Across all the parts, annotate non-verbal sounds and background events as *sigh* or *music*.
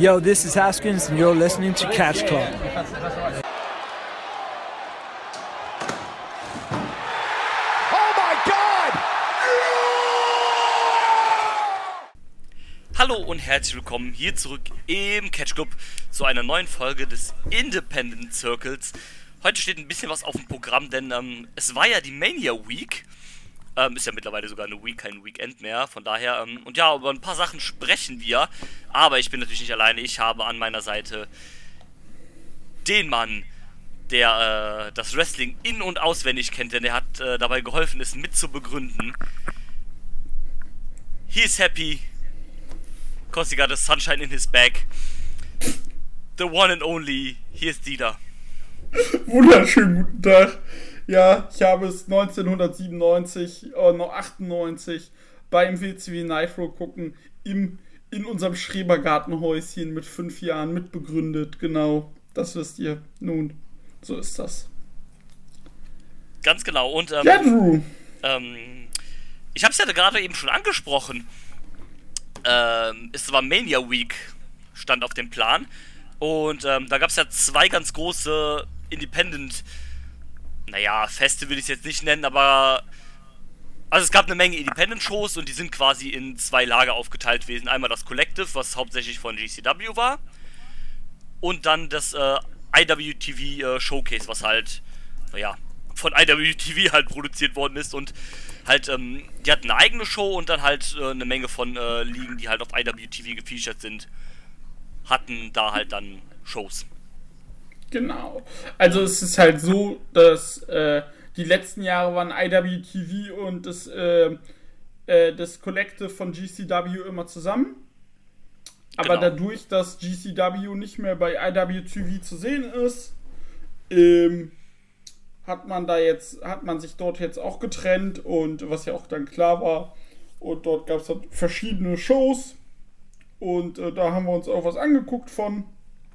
Yo, this is Haskins, and you're listening to Catch Club. Hallo und herzlich willkommen hier zurück im Catch Club zu einer neuen Folge des Independent Circles. Heute steht ein bisschen was auf dem Programm, denn ähm, es war ja die Mania Week. Ähm, ist ja mittlerweile sogar eine Week, kein Weekend mehr. Von daher, ähm, und ja, über ein paar Sachen sprechen wir. Aber ich bin natürlich nicht alleine. Ich habe an meiner Seite den Mann, der äh, das Wrestling in- und auswendig kennt, denn er hat äh, dabei geholfen, es mit zu. He is happy. Cause he got a sunshine in his bag. The one and only. Hier ist Dieter. Wunderschönen guten Tag. Ja, ich habe es 1997, äh, noch 98 beim WCW Nitro gucken im, in unserem Schrebergartenhäuschen mit fünf Jahren mitbegründet. Genau, das wisst ihr. Nun, so ist das. Ganz genau. Und ähm, Ja, Drew. ähm, ich habe es ja gerade eben schon angesprochen. Ähm, es war Mania Week, stand auf dem Plan. Und ähm, da gab es ja zwei ganz große Independent, naja, Feste will ich es jetzt nicht nennen, aber. Also es gab eine Menge Independent-Shows und die sind quasi in zwei Lager aufgeteilt gewesen. Einmal das Collective, was hauptsächlich von GCW war. Und dann das äh, IWTV äh, Showcase, was halt, naja, von IWTV *laughs* halt produziert worden ist und halt, ähm, die hatten eine eigene Show und dann halt äh, eine Menge von äh, Ligen, die halt auf IWTV gefeatured sind, hatten da halt dann Shows. Genau. Also es ist halt so, dass äh, die letzten Jahre waren IWTV und das, äh, äh, das Collective von GCW immer zusammen. Aber Genau. dadurch, dass GCW nicht mehr bei IWTV zu sehen ist, ähm, hat man da jetzt, hat man sich dort jetzt auch getrennt und was ja auch dann klar war. Und dort gab es dann verschiedene Shows. Und äh, da haben wir uns auch was angeguckt von.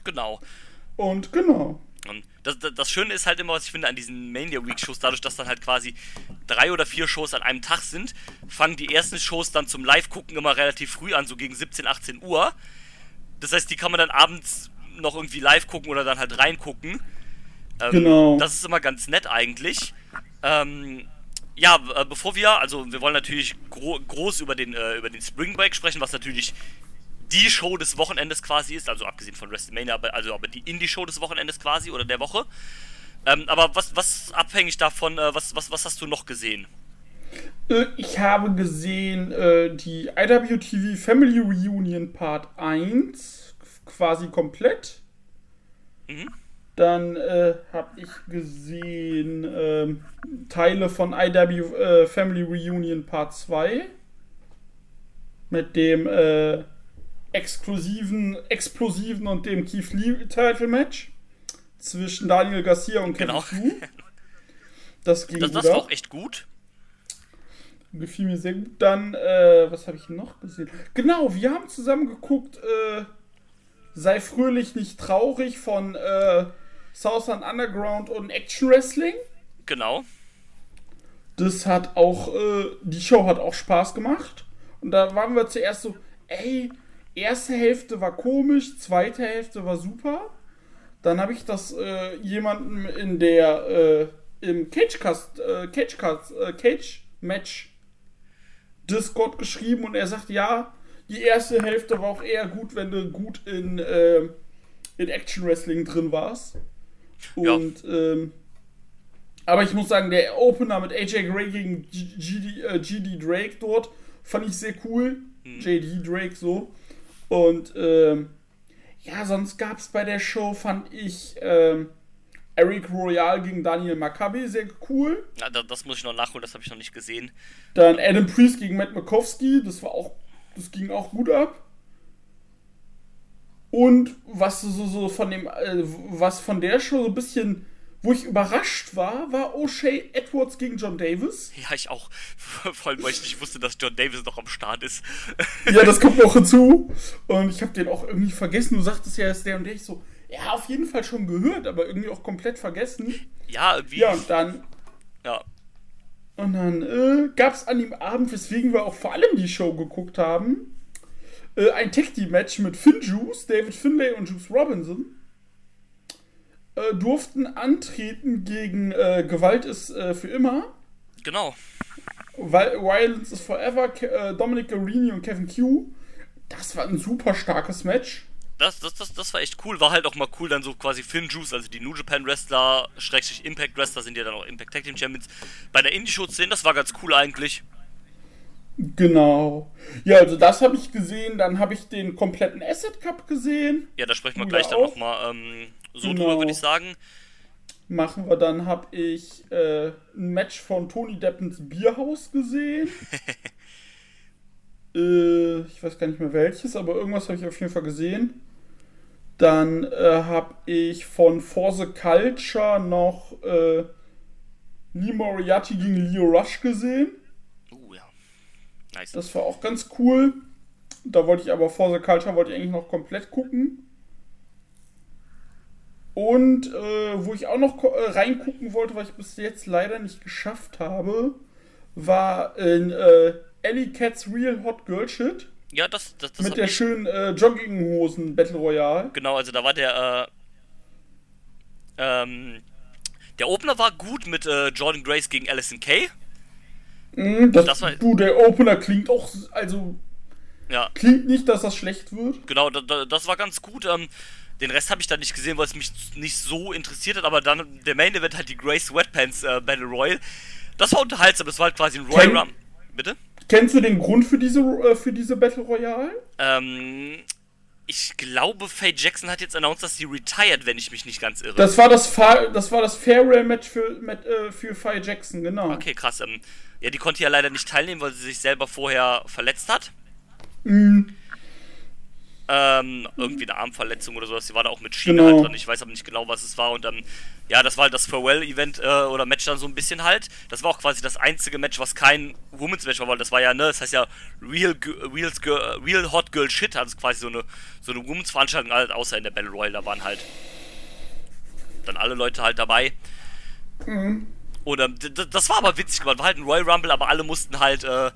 Genau. Und genau. Und das, das, das Schöne ist halt immer, was ich finde an diesen Mania Week Shows, dadurch, dass dann halt quasi drei oder vier Shows an einem Tag sind, fangen die ersten Shows dann zum Live-Gucken immer relativ früh an, so gegen 17, 18 Uhr. Das heißt, die kann man dann abends noch irgendwie live gucken oder dann halt reingucken. Ähm, Genau. Das ist immer ganz nett eigentlich. Ähm, ja, äh, bevor wir, also wir wollen natürlich gro groß über den, äh, über den Spring Break sprechen, was natürlich die Show des Wochenendes quasi ist, also abgesehen von WrestleMania, aber, also aber die Indie-Show des Wochenendes quasi oder der Woche. Ähm, aber was, was abhängig davon, äh, was, was, was hast du noch gesehen? Äh, Ich habe gesehen äh, die IWTV Family Reunion Part 1 quasi komplett. Mhm. Dann äh, habe ich gesehen ähm, Teile von IW äh, Family Reunion Part 2 mit dem äh, exklusiven, explosiven und dem Keith Lee Title Match zwischen Daniel Garcia und Kevin Genau. Fu. Das ging Das, das war auch echt gut. Gefiel mir sehr gut. Dann, äh, was habe ich noch gesehen? Genau, wir haben zusammen geguckt, äh, Sei fröhlich, nicht traurig von äh, Southern Underground und Action Wrestling. Genau. Das hat auch, äh, die Show hat auch Spaß gemacht. Und da waren wir zuerst so, ey, erste Hälfte war komisch, zweite Hälfte war super. Dann habe ich das äh, jemandem in der, äh, im Cagecast, äh, Cagecast, äh, Cage Match Discord geschrieben und er sagt, ja, die erste Hälfte war auch eher gut, wenn du gut in, äh, in Action Wrestling drin warst. Ja. Und, ähm, aber ich muss sagen, der Opener mit AJ Gray gegen GD, äh, GD Drake dort fand ich sehr cool. JD Drake so. Und ähm, ja, sonst gab es bei der Show, fand ich ähm, Eric Royal gegen Daniel Maccabi sehr cool. Ja, da, das muss ich noch nachholen, das habe ich noch nicht gesehen. Dann Adam Priest gegen Matt Makowski, das war auch, das ging auch gut ab. Und was so, so von dem, äh, was von der Show so ein bisschen, wo ich überrascht war, war O'Shea Edwards gegen John Davis. Ja, ich auch. *laughs* Vor allem, weil ich nicht wusste, dass John Davis noch am Start ist. *laughs* Ja, das kommt noch hinzu. Und ich habe den auch irgendwie vergessen. Du sagtest ja, er ist der und der. Ich so, ja, auf jeden Fall schon gehört, aber irgendwie auch komplett vergessen. Ja, irgendwie. Ja, und dann ja. Und dann äh, gab es an dem Abend, weswegen wir auch vor allem die Show geguckt haben, äh, ein Tag Team Match mit Finn Juice, David Finlay und Juice Robinson äh, durften antreten gegen äh, Gewalt ist äh, für immer. Genau. Weil Violence is Forever, äh, Dominic Garini und Kevin Q. Das war ein super starkes Match. Das, das, das, das war echt cool. War halt auch mal cool, dann so quasi Finn Juice, also die New Japan Wrestler, Schrägstrich Impact Wrestler sind ja dann auch Impact Tag Team Champions, bei der Indie-Show zu sehen. Das war ganz cool eigentlich. Genau. Ja, also das habe ich gesehen. Dann habe ich den kompletten Asset Cup gesehen. Ja, da sprechen wir gleich ja dann nochmal ähm, so Genau. drüber, würde ich sagen. Machen wir dann, habe ich äh, ein Match von Tony Deppens Bierhaus gesehen. *laughs* äh, ich weiß gar nicht mehr welches, aber irgendwas habe ich auf jeden Fall gesehen. Dann äh, habe ich von For the Culture noch äh, Lee Moriarty gegen Leo Rush gesehen. Uh, ja. Nice. Das war auch ganz cool. Da wollte ich aber For the Culture wollte ich eigentlich noch komplett gucken. Und äh, wo ich auch noch äh, reingucken wollte, was ich bis jetzt leider nicht geschafft habe, war in äh, Ellie Cats Real Hot Girl Shit ja, das, das, das mit der mich- schönen äh, Jogginghosen Battle Royale. Genau, also da war der, äh, ähm, der Opener war gut mit äh, Jordan Grace gegen Alison Kay. Mhm, das, Das war- du, der Opener klingt auch, also Ja, klingt nicht, dass das schlecht wird. genau, da, da, das war ganz gut. Ähm, den Rest habe ich dann nicht gesehen, weil es mich nicht so interessiert hat, aber dann der Main Event halt die Grace Sweatpants äh, Battle Royal. Das war unterhaltsam, das war halt quasi ein Royal Ken- Rum. Bitte? Kennst du den Grund für diese, äh, für diese Battle Royale? Ähm, ich glaube, Faye Jackson hat jetzt announced, dass sie retired, wenn ich mich nicht ganz irre. Das war das, Fa das, war das Farewell-Match für, mit, äh, für Faye Jackson, genau. Okay, krass. Ähm, ja, die konnte ja leider nicht teilnehmen, weil sie sich selber vorher verletzt hat. Mhm. Ähm, irgendwie eine Armverletzung oder sowas. Sie war da auch mit Schiene Genau. halt dran. Ich weiß aber nicht genau, was es war. Und ähm, ja, das war halt das Farewell-Event äh, oder Match dann so ein bisschen halt. Das war auch quasi das einzige Match, was kein Women's Match war, weil das war ja, ne, das heißt ja Real, Real, Real Hot Girl Shit, also quasi so eine, so eine Women's Veranstaltung, halt, außer in der Battle Royale, da waren halt dann alle Leute halt dabei. D- d- das war aber witzig gemacht. War halt ein Royal Rumble, aber alle mussten halt äh,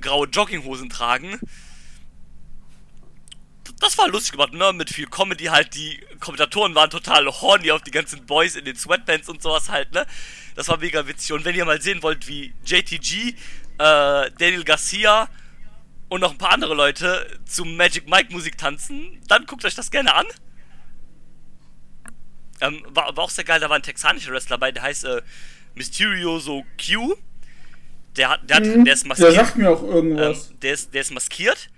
graue Jogginghosen tragen. Das war lustig gemacht, ne? Mit viel Comedy halt. Die Kommentatoren waren total horny auf die ganzen Boys in den Sweatpants und sowas halt, ne? Das war mega witzig. Und wenn ihr mal sehen wollt, wie JTG, äh, Daniel Garcia und noch ein paar andere Leute zum Magic Mike Musik tanzen, dann guckt euch das gerne an. Ähm, war, war auch sehr geil, da war ein texanischer Wrestler dabei, der heißt äh, Mysterioso Q. Der, hat, der, hat, der ist Der maskiert. sagt mir auch Ähm, irgendwas. der, ist, der ist maskiert.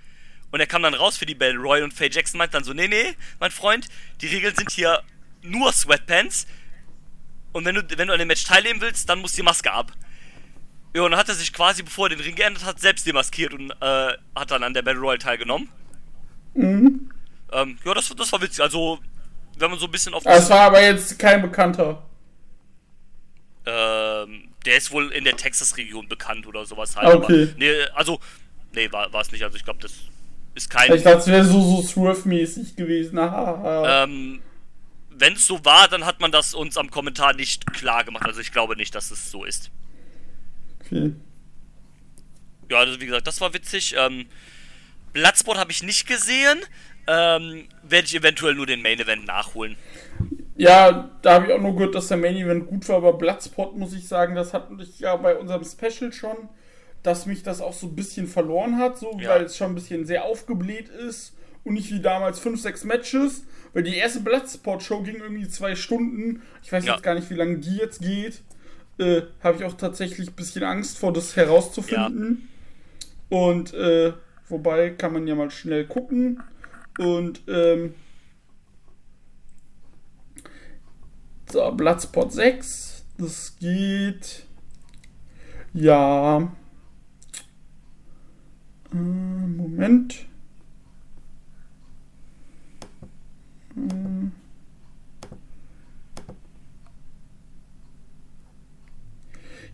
Und er kam dann raus für die Battle Royale und Faye Jackson meint dann so, nee, nee, mein Freund, die Regeln sind hier nur Sweatpants. Und wenn du, wenn du an dem Match teilnehmen willst, dann muss die Maske ab. Ja, und dann hat er sich quasi, bevor er den Ring geändert hat, selbst demaskiert und äh, hat dann an der Battle Royale teilgenommen. Mhm. Ähm, ja, das, das war witzig. Also, wenn man so ein bisschen auf... Es war aber jetzt kein Bekannter. Ähm, der ist wohl in der Texas-Region bekannt oder sowas halt. Okay. Aber, nee, also, nee, war es nicht. Also ich glaube, das ist kein. Ich dachte, es wäre so, so Swerve-mäßig gewesen. Ähm, wenn es so war, dann hat man das uns am Kommentar nicht klar gemacht. Also ich glaube nicht, dass es so ist. okay. Ja, also wie gesagt, das war witzig. Ähm, Bloodsport habe ich nicht gesehen. Ähm, werde ich eventuell nur den Main Event nachholen. Ja, da habe ich auch nur gehört, dass der Main Event gut war, aber Bloodspot muss ich sagen, das hatten ich ja bei unserem Special schon, dass mich das auch so ein bisschen verloren hat, so Ja. weil es schon ein bisschen sehr aufgebläht ist und nicht wie damals 5, 6 Matches, weil die erste Bloodsport-Show ging irgendwie zwei Stunden. Ich weiß Ja. jetzt gar nicht, wie lange die jetzt geht. Äh, habe ich auch tatsächlich ein bisschen Angst vor, das herauszufinden. Und äh, wobei kann man ja mal schnell gucken. Und ähm, so, Bloodspot 6. Das geht. Ja. Äh, Moment.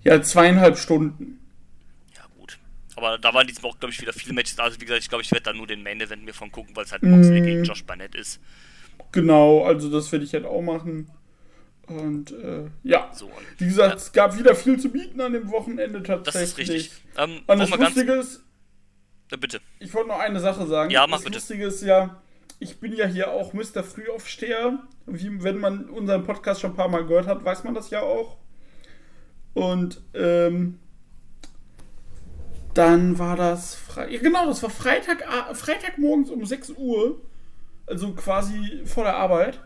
Ja, zweieinhalb Stunden. Ja, gut. Aber da waren diesmal auch, glaube ich, wieder viele Matches. Also wie gesagt, ich glaube, ich werde da nur den Main Event mir von gucken, weil es halt Moxley gegen Josh Barnett ist. Genau, also das werde ich halt auch machen. Und äh, ja, So, und wie gesagt, es gab wieder viel zu bieten an dem Wochenende das tatsächlich. ist richtig. Ähm, Und das Lustige ist, Ja, bitte. Ich wollte noch eine Sache sagen. Ja, mach das bitte. Lustige ist ja, ich bin ja hier auch Mr. Frühaufsteher. Wie, wenn man unseren Podcast schon ein paar Mal gehört hat, weiß man das ja auch. Und ähm, dann war das Fre ja, genau, das war Freitag, Freitagmorgens um 6 Uhr, also quasi vor der Arbeit,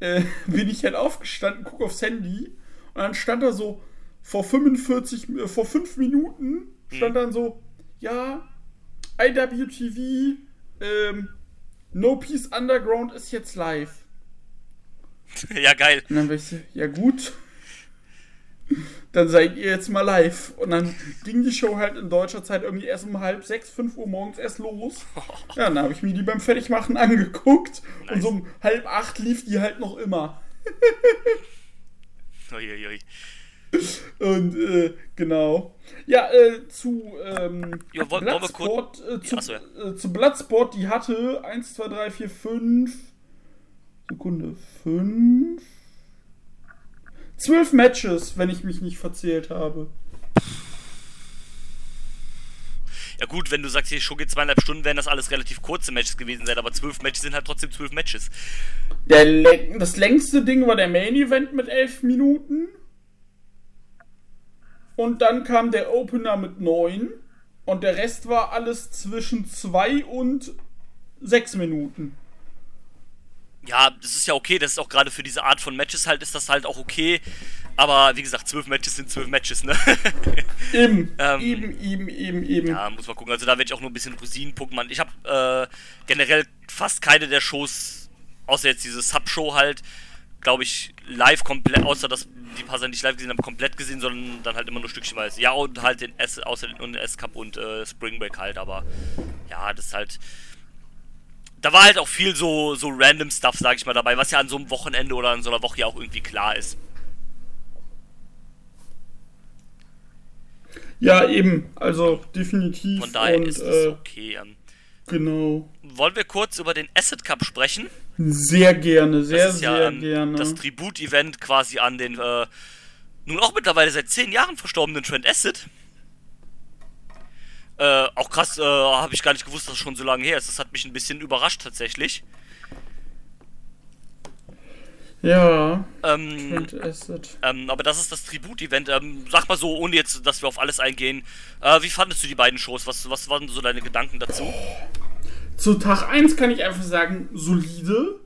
äh, *laughs* bin ich halt aufgestanden, gucke aufs Handy und dann stand da so vor 45, äh, vor 5 Minuten stand dann so, ja, IWTV, ähm, No Peace Underground ist jetzt live. *laughs* ja, geil. Und dann war ich so, ja gut. Dann seid ihr jetzt mal live. Und dann ging die Show halt in deutscher Zeit irgendwie erst um halb sechs, fünf Uhr morgens erst los. *laughs* Ja, dann habe ich mir die beim Fertigmachen angeguckt. Und so um halb acht lief die halt noch immer. Uiuiui. Und äh, genau. Ja, äh, zu ähm, wollen- wollen Bloodsport, äh, zu, Achso, ja. äh, zu Bloodsport, die hatte 1, 2, 3, 4, 5 Sekunde, 5 12 Matches, wenn ich mich nicht verzählt habe. Ja gut, wenn du sagst, die Show geht zweieinhalb Stunden, werden das alles relativ kurze Matches gewesen sein, aber zwölf Matches sind halt trotzdem zwölf Matches. Der, das längste Ding war der Main Event mit 11 Minuten. Und dann kam der Opener mit 9. Und der Rest war alles zwischen 2 und 6 Minuten. Ja, das ist ja okay, das ist auch gerade für diese Art von Matches halt, ist das halt auch okay. Aber wie gesagt, zwölf Matches sind zwölf Matches, ne? *laughs* Eben, *laughs* Ähm, eben, eben, eben, eben. ja, muss man gucken. Also da werde ich auch nur ein bisschen Rosinen Pokémon. Ich habe äh, generell fast keine der Shows, außer jetzt diese Sub-Show halt, glaube ich, live komplett, außer dass die paar Sachen, die ich live gesehen habe, komplett gesehen, sondern dann halt immer nur stückchenweise. Ja, und halt den S, außer den, S-Cup und äh, Spring Break halt, aber ja, das ist halt. Da war halt auch viel so, so random Stuff, sag ich mal, dabei, was ja an so einem Wochenende oder an so einer Woche ja auch irgendwie klar ist. Ja, eben. Also definitiv. Von daher und, ist es äh, okay. Ähm, Genau. wollen wir kurz über den Acid Cup sprechen? Sehr gerne, sehr, Das ist sehr ja ähm, gerne. das Tribut-Event quasi an den äh, nun auch mittlerweile seit zehn Jahren verstorbenen Trent Acid. Äh, auch krass, äh, habe ich gar nicht gewusst, dass es schon so lange her ist. Das hat mich ein bisschen überrascht tatsächlich. ja, Ähm, ähm, aber das ist das Tribut-Event. Ähm, sag mal so, ohne jetzt, dass wir auf alles eingehen. Äh, wie fandest du die beiden Shows? Was, was waren so deine Gedanken dazu? Zu Tag 1 kann ich einfach sagen, solide.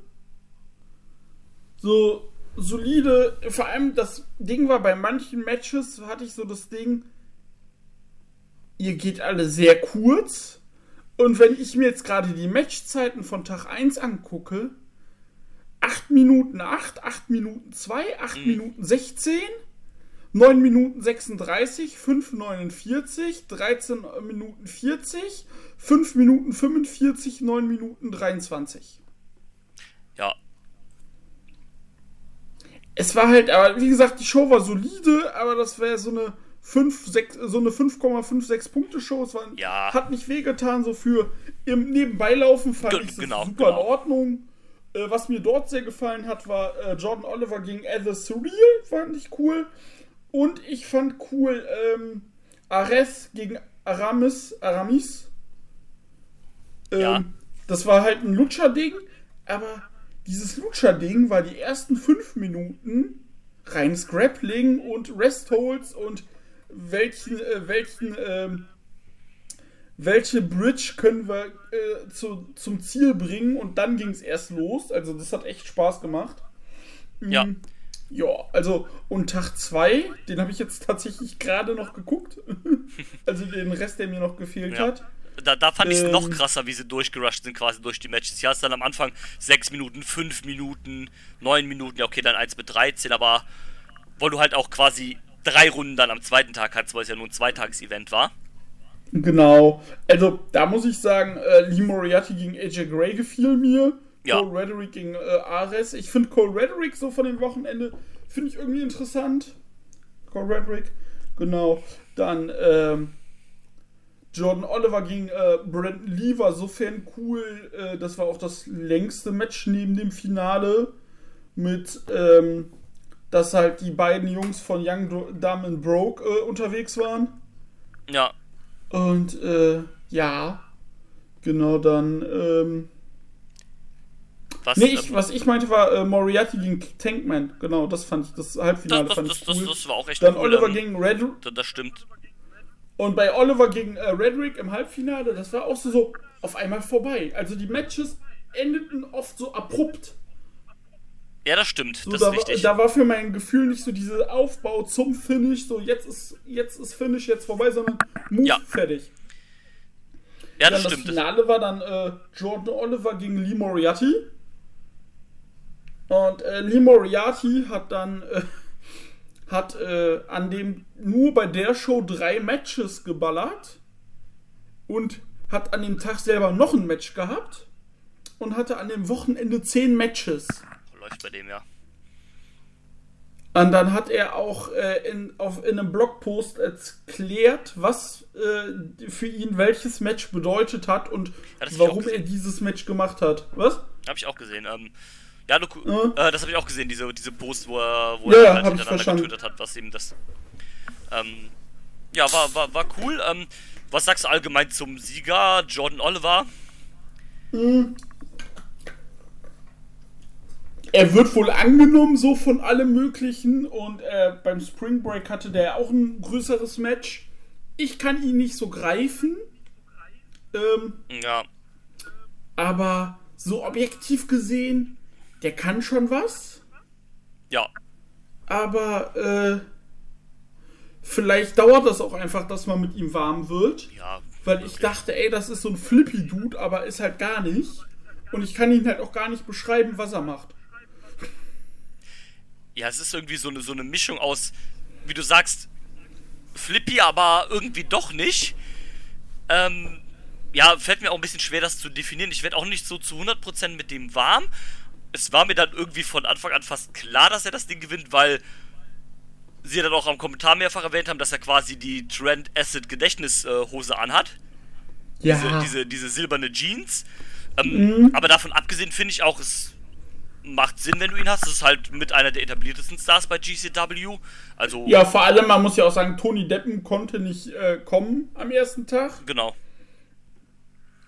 So, solide. Vor allem das Ding war, bei manchen Matches hatte ich so das Ding, ihr geht alle sehr kurz. Und wenn ich mir jetzt gerade die Matchzeiten von Tag 1 angucke, 8 Minuten 8, 8 Minuten 2, 8 Minuten 16, 9 Minuten 36, 5 49, 13 Minuten 40, 5 Minuten 45, 9 Minuten 23. Ja, Es war halt, aber wie gesagt, die Show war solide, aber das wäre so eine 5, 6, so eine 5,56 Punkte Show. Es war, Ja. hat nicht wehgetan, so für im Nebenbeilaufen fand Ge- ich genau, super genau. in Ordnung. Äh, was mir dort sehr gefallen hat, war äh, Jordan Oliver gegen Ether Surreal, fand ich cool. Und ich fand cool ähm, Ares gegen Aramis, Aramis. Ähm, Ja. Das war halt ein Lutscher-Ding, aber dieses Lutscher-Ding war die ersten fünf Minuten reines Grappling und Rest-Holds und welchen, äh, welchen, ähm, welche Bridge können wir äh, zu, zum Ziel bringen und dann ging es erst los. Also das hat echt Spaß gemacht. ja. Ja, also und Tag 2, den habe ich jetzt tatsächlich gerade noch geguckt. *laughs* also den Rest, der mir noch gefehlt Ja. hat. Da, da fand ich es noch Ähm. krasser, wie sie durchgerusht sind, quasi durch die Matches. Hier hast du dann am Anfang 6 Minuten, 5 Minuten, 9 Minuten, ja okay, dann 1 mit 13, aber weil du halt auch quasi drei Runden dann am zweiten Tag hattest, weil es ja nur ein Zweitages-Event war. Genau. Also, da muss ich sagen, äh, Lee Moriarty gegen AJ Gray gefiel mir. Ja. Cole Rederick gegen äh, Ares. Ich finde Cole Rederick so von dem Wochenende, finde ich irgendwie interessant. Cole Rederick. Genau. Dann, ähm, Jordan Oliver gegen äh, Brandon Lee war sofern cool. Äh, das war auch das längste Match neben dem Finale. Mit, ähm, dass halt die beiden Jungs von Young Dumb and Broke äh, unterwegs waren. Ja, Und äh, Ja. Genau, dann, ähm. Was, Nee, ich, ähm, was ich meinte war äh, Moriarty gegen Tankman. Genau, das fand ich, das Halbfinale das, das, fand ich das, cool. das war auch echt dann cool. Oliver ähm, gegen Red das, stimmt. Und bei Oliver gegen äh, Redrick im Halbfinale, das war auch so, so auf einmal vorbei. Also die Matches endeten oft so abrupt. Ja, das stimmt. So, das da, ist richtig. da war für mein Gefühl nicht so dieser Aufbau zum Finish, so jetzt ist, jetzt ist Finish jetzt vorbei, sondern Move Ja. fertig. ja, Dann das das stimmt. Das, Finale war dann äh, Jordan Oliver gegen Lee Moriarty. Und äh, Lee Moriarty hat dann äh, hat äh, an dem nur bei der Show drei Matches geballert und hat an dem Tag selber noch ein Match gehabt und hatte an dem Wochenende zehn Matches. läuft bei dem, ja. Und dann hat er auch äh, in, auf, in einem Blogpost erklärt, was äh, für ihn welches Match bedeutet hat und Ja, warum er dieses Match gemacht hat. Was? Habe ich auch gesehen. Ähm, ja, du, Ja. Äh, das habe ich auch gesehen, diese, diese Post, wo er, wo Ja, er halt hintereinander getwittert hat, was ihm das. Ähm, ja, war, war, war cool. Ähm, was sagst du allgemein zum Sieger, Jordan Oliver? Er wird wohl angenommen, so von allem Möglichen. Und äh, beim Spring Break hatte der auch ein größeres Match. Ich kann ihn nicht so greifen. Ähm, Ja, aber so objektiv gesehen, der kann schon was. ja, Aber äh, vielleicht dauert das auch einfach, dass man mit ihm warm wird. ja. Weil ich dachte, ey, das ist so ein Flippy-Dude, aber ist halt gar nicht. Und ich kann ihn halt auch gar nicht beschreiben, was er macht. Ja, es ist irgendwie so eine, so eine Mischung aus, wie du sagst, Flippy, aber irgendwie doch nicht. Ähm, ja, fällt mir auch ein bisschen schwer, das zu definieren. Ich werde auch nicht so zu 100% mit dem warm. Es war mir dann irgendwie von Anfang an fast klar, dass er das Ding gewinnt, weil sie dann auch am Kommentar mehrfach erwähnt haben, dass er quasi die Trend Acid Gedächtnishose anhat. Ja, Diese, diese, diese silberne Jeans. Ähm, Aber davon abgesehen finde ich auch, es macht Sinn, wenn du ihn hast. Es ist halt mit einer der etabliertesten Stars bei GCW. Also, ja, vor allem, man muss ja auch sagen, Tony Deppen konnte nicht äh, kommen am ersten Tag. genau.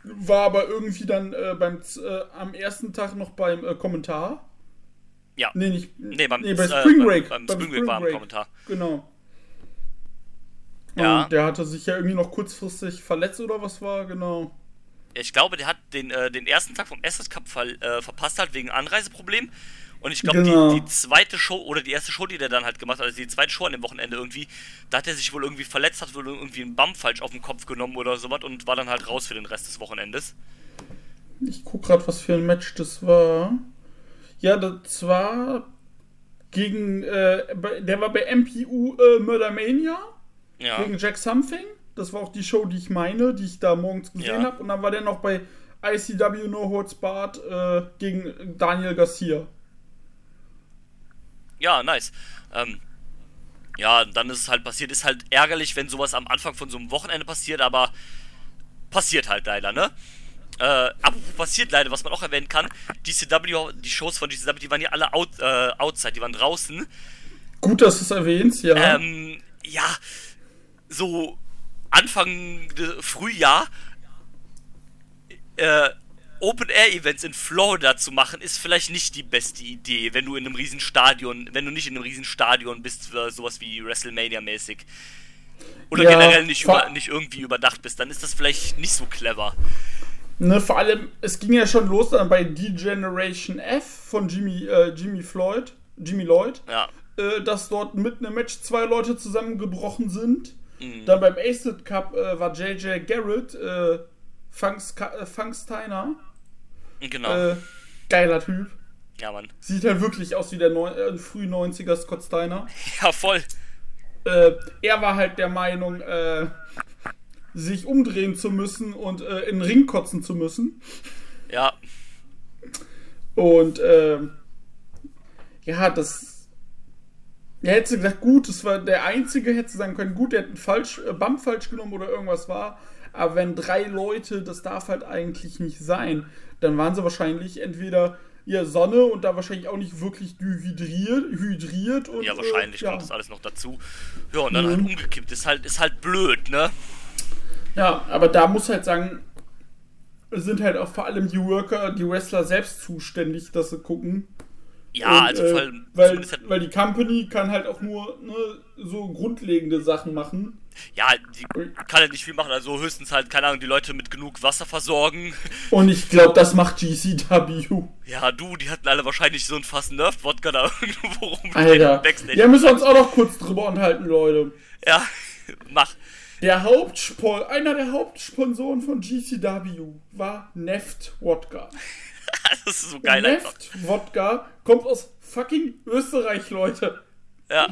War aber irgendwie dann äh, beim äh, am ersten Tag noch beim äh, Kommentar. Ja. Nee, nicht. Nee, beim- bei äh, Spring beim- Break. beim Spring Break war am Kommentar. Genau. Ja. Und der hatte sich ja irgendwie noch kurzfristig verletzt oder was war, genau. Ich glaube, der hat den, äh, den ersten Tag vom Asset Cup ver äh, verpasst halt wegen Anreiseproblem. Und ich glaube, Genau. die, die zweite Show oder die erste Show, die der dann halt gemacht hat, also die zweite Show an dem Wochenende irgendwie, da hat er sich wohl irgendwie verletzt, hat wohl irgendwie einen Bump falsch auf den Kopf genommen oder sowas und war dann halt raus für den Rest des Wochenendes. Ich guck gerade, was für ein Match das war. Ja, das war gegen, äh, der war bei MPU äh, Murdermania Ja. gegen Jack Something. Das war auch die Show, die ich meine, die ich da morgens gesehen Ja. habe. Und dann war der noch bei ICW No Holds Barred äh, gegen Daniel Garcia. Ja, nice. Ähm, ja, dann ist es halt passiert. Ist halt ärgerlich, wenn sowas am Anfang von so einem Wochenende passiert, aber passiert halt leider, ne? Äh, passiert leider, was man auch erwähnen kann, DCW, die Shows von DCW, die waren ja alle out, äh, outside, die waren draußen. Gut, dass du es erwähnst, ja. Ähm, ja, so Anfang Frühjahr äh, Open-Air-Events in Florida zu machen, ist vielleicht nicht die beste Idee, wenn du in einem riesen Stadion, wenn du nicht in einem riesen Stadion bist, für sowas wie WrestleMania-mäßig. Oder Ja, generell nicht, über, nicht irgendwie überdacht bist, dann ist das vielleicht nicht so clever. Ne, vor allem, es ging ja schon los dann bei D-Generation F von Jimmy, äh, Jimmy Floyd, Jimmy Lloyd, Ja, äh, dass dort mitten im Match zwei Leute zusammengebrochen sind. Mhm. Dann beim Acid Cup äh, war JJ Garrett, äh, Funks, äh, Funk Steiner. Genau. Äh, geiler Typ. ja, Mann. Sieht halt wirklich aus wie der Neu äh, früh 90er Scott Steiner. *laughs* Ja, voll. Äh, er war halt der Meinung, äh, sich umdrehen zu müssen und äh, in den Ring kotzen zu müssen. Ja, Und ähm, ja, das. Ja, hätte sie gesagt, gut, das war der Einzige, hätte sie sagen können, gut, der hat einen falsch, äh, Bump falsch genommen oder irgendwas war. Aber wenn drei Leute, das darf halt eigentlich nicht sein, dann waren sie wahrscheinlich entweder ja Sonne und da wahrscheinlich auch nicht wirklich dehydriert, hydriert und ja, wahrscheinlich äh, ja. kommt das alles noch dazu. Ja, und dann halt umgekippt. Ist halt, ist halt blöd, ne? Ja, aber da muss halt sagen, sind halt auch vor allem die Worker, die Wrestler selbst zuständig, dass sie gucken. Ja, Und, also äh, vor allem, weil, halt, weil die Company kann halt auch nur ne, so grundlegende Sachen machen. Ja, die kann halt nicht viel machen, also höchstens halt, keine Ahnung, die Leute mit genug Wasser versorgen. *laughs* Und ich glaube, das macht GCW. Ja, du, die hatten alle wahrscheinlich so ein Fass Nerf-Wodka da *laughs* irgendwo rumstehen Alter. Ja, müssen wir uns auch noch kurz drüber unterhalten, Leute. Ja, *laughs* mach. Der Hauptspon einer der Hauptsponsoren von GCW war Neft Wodka. Das ist so geil. Neft Wodka kommt aus fucking Österreich, Leute. Ja.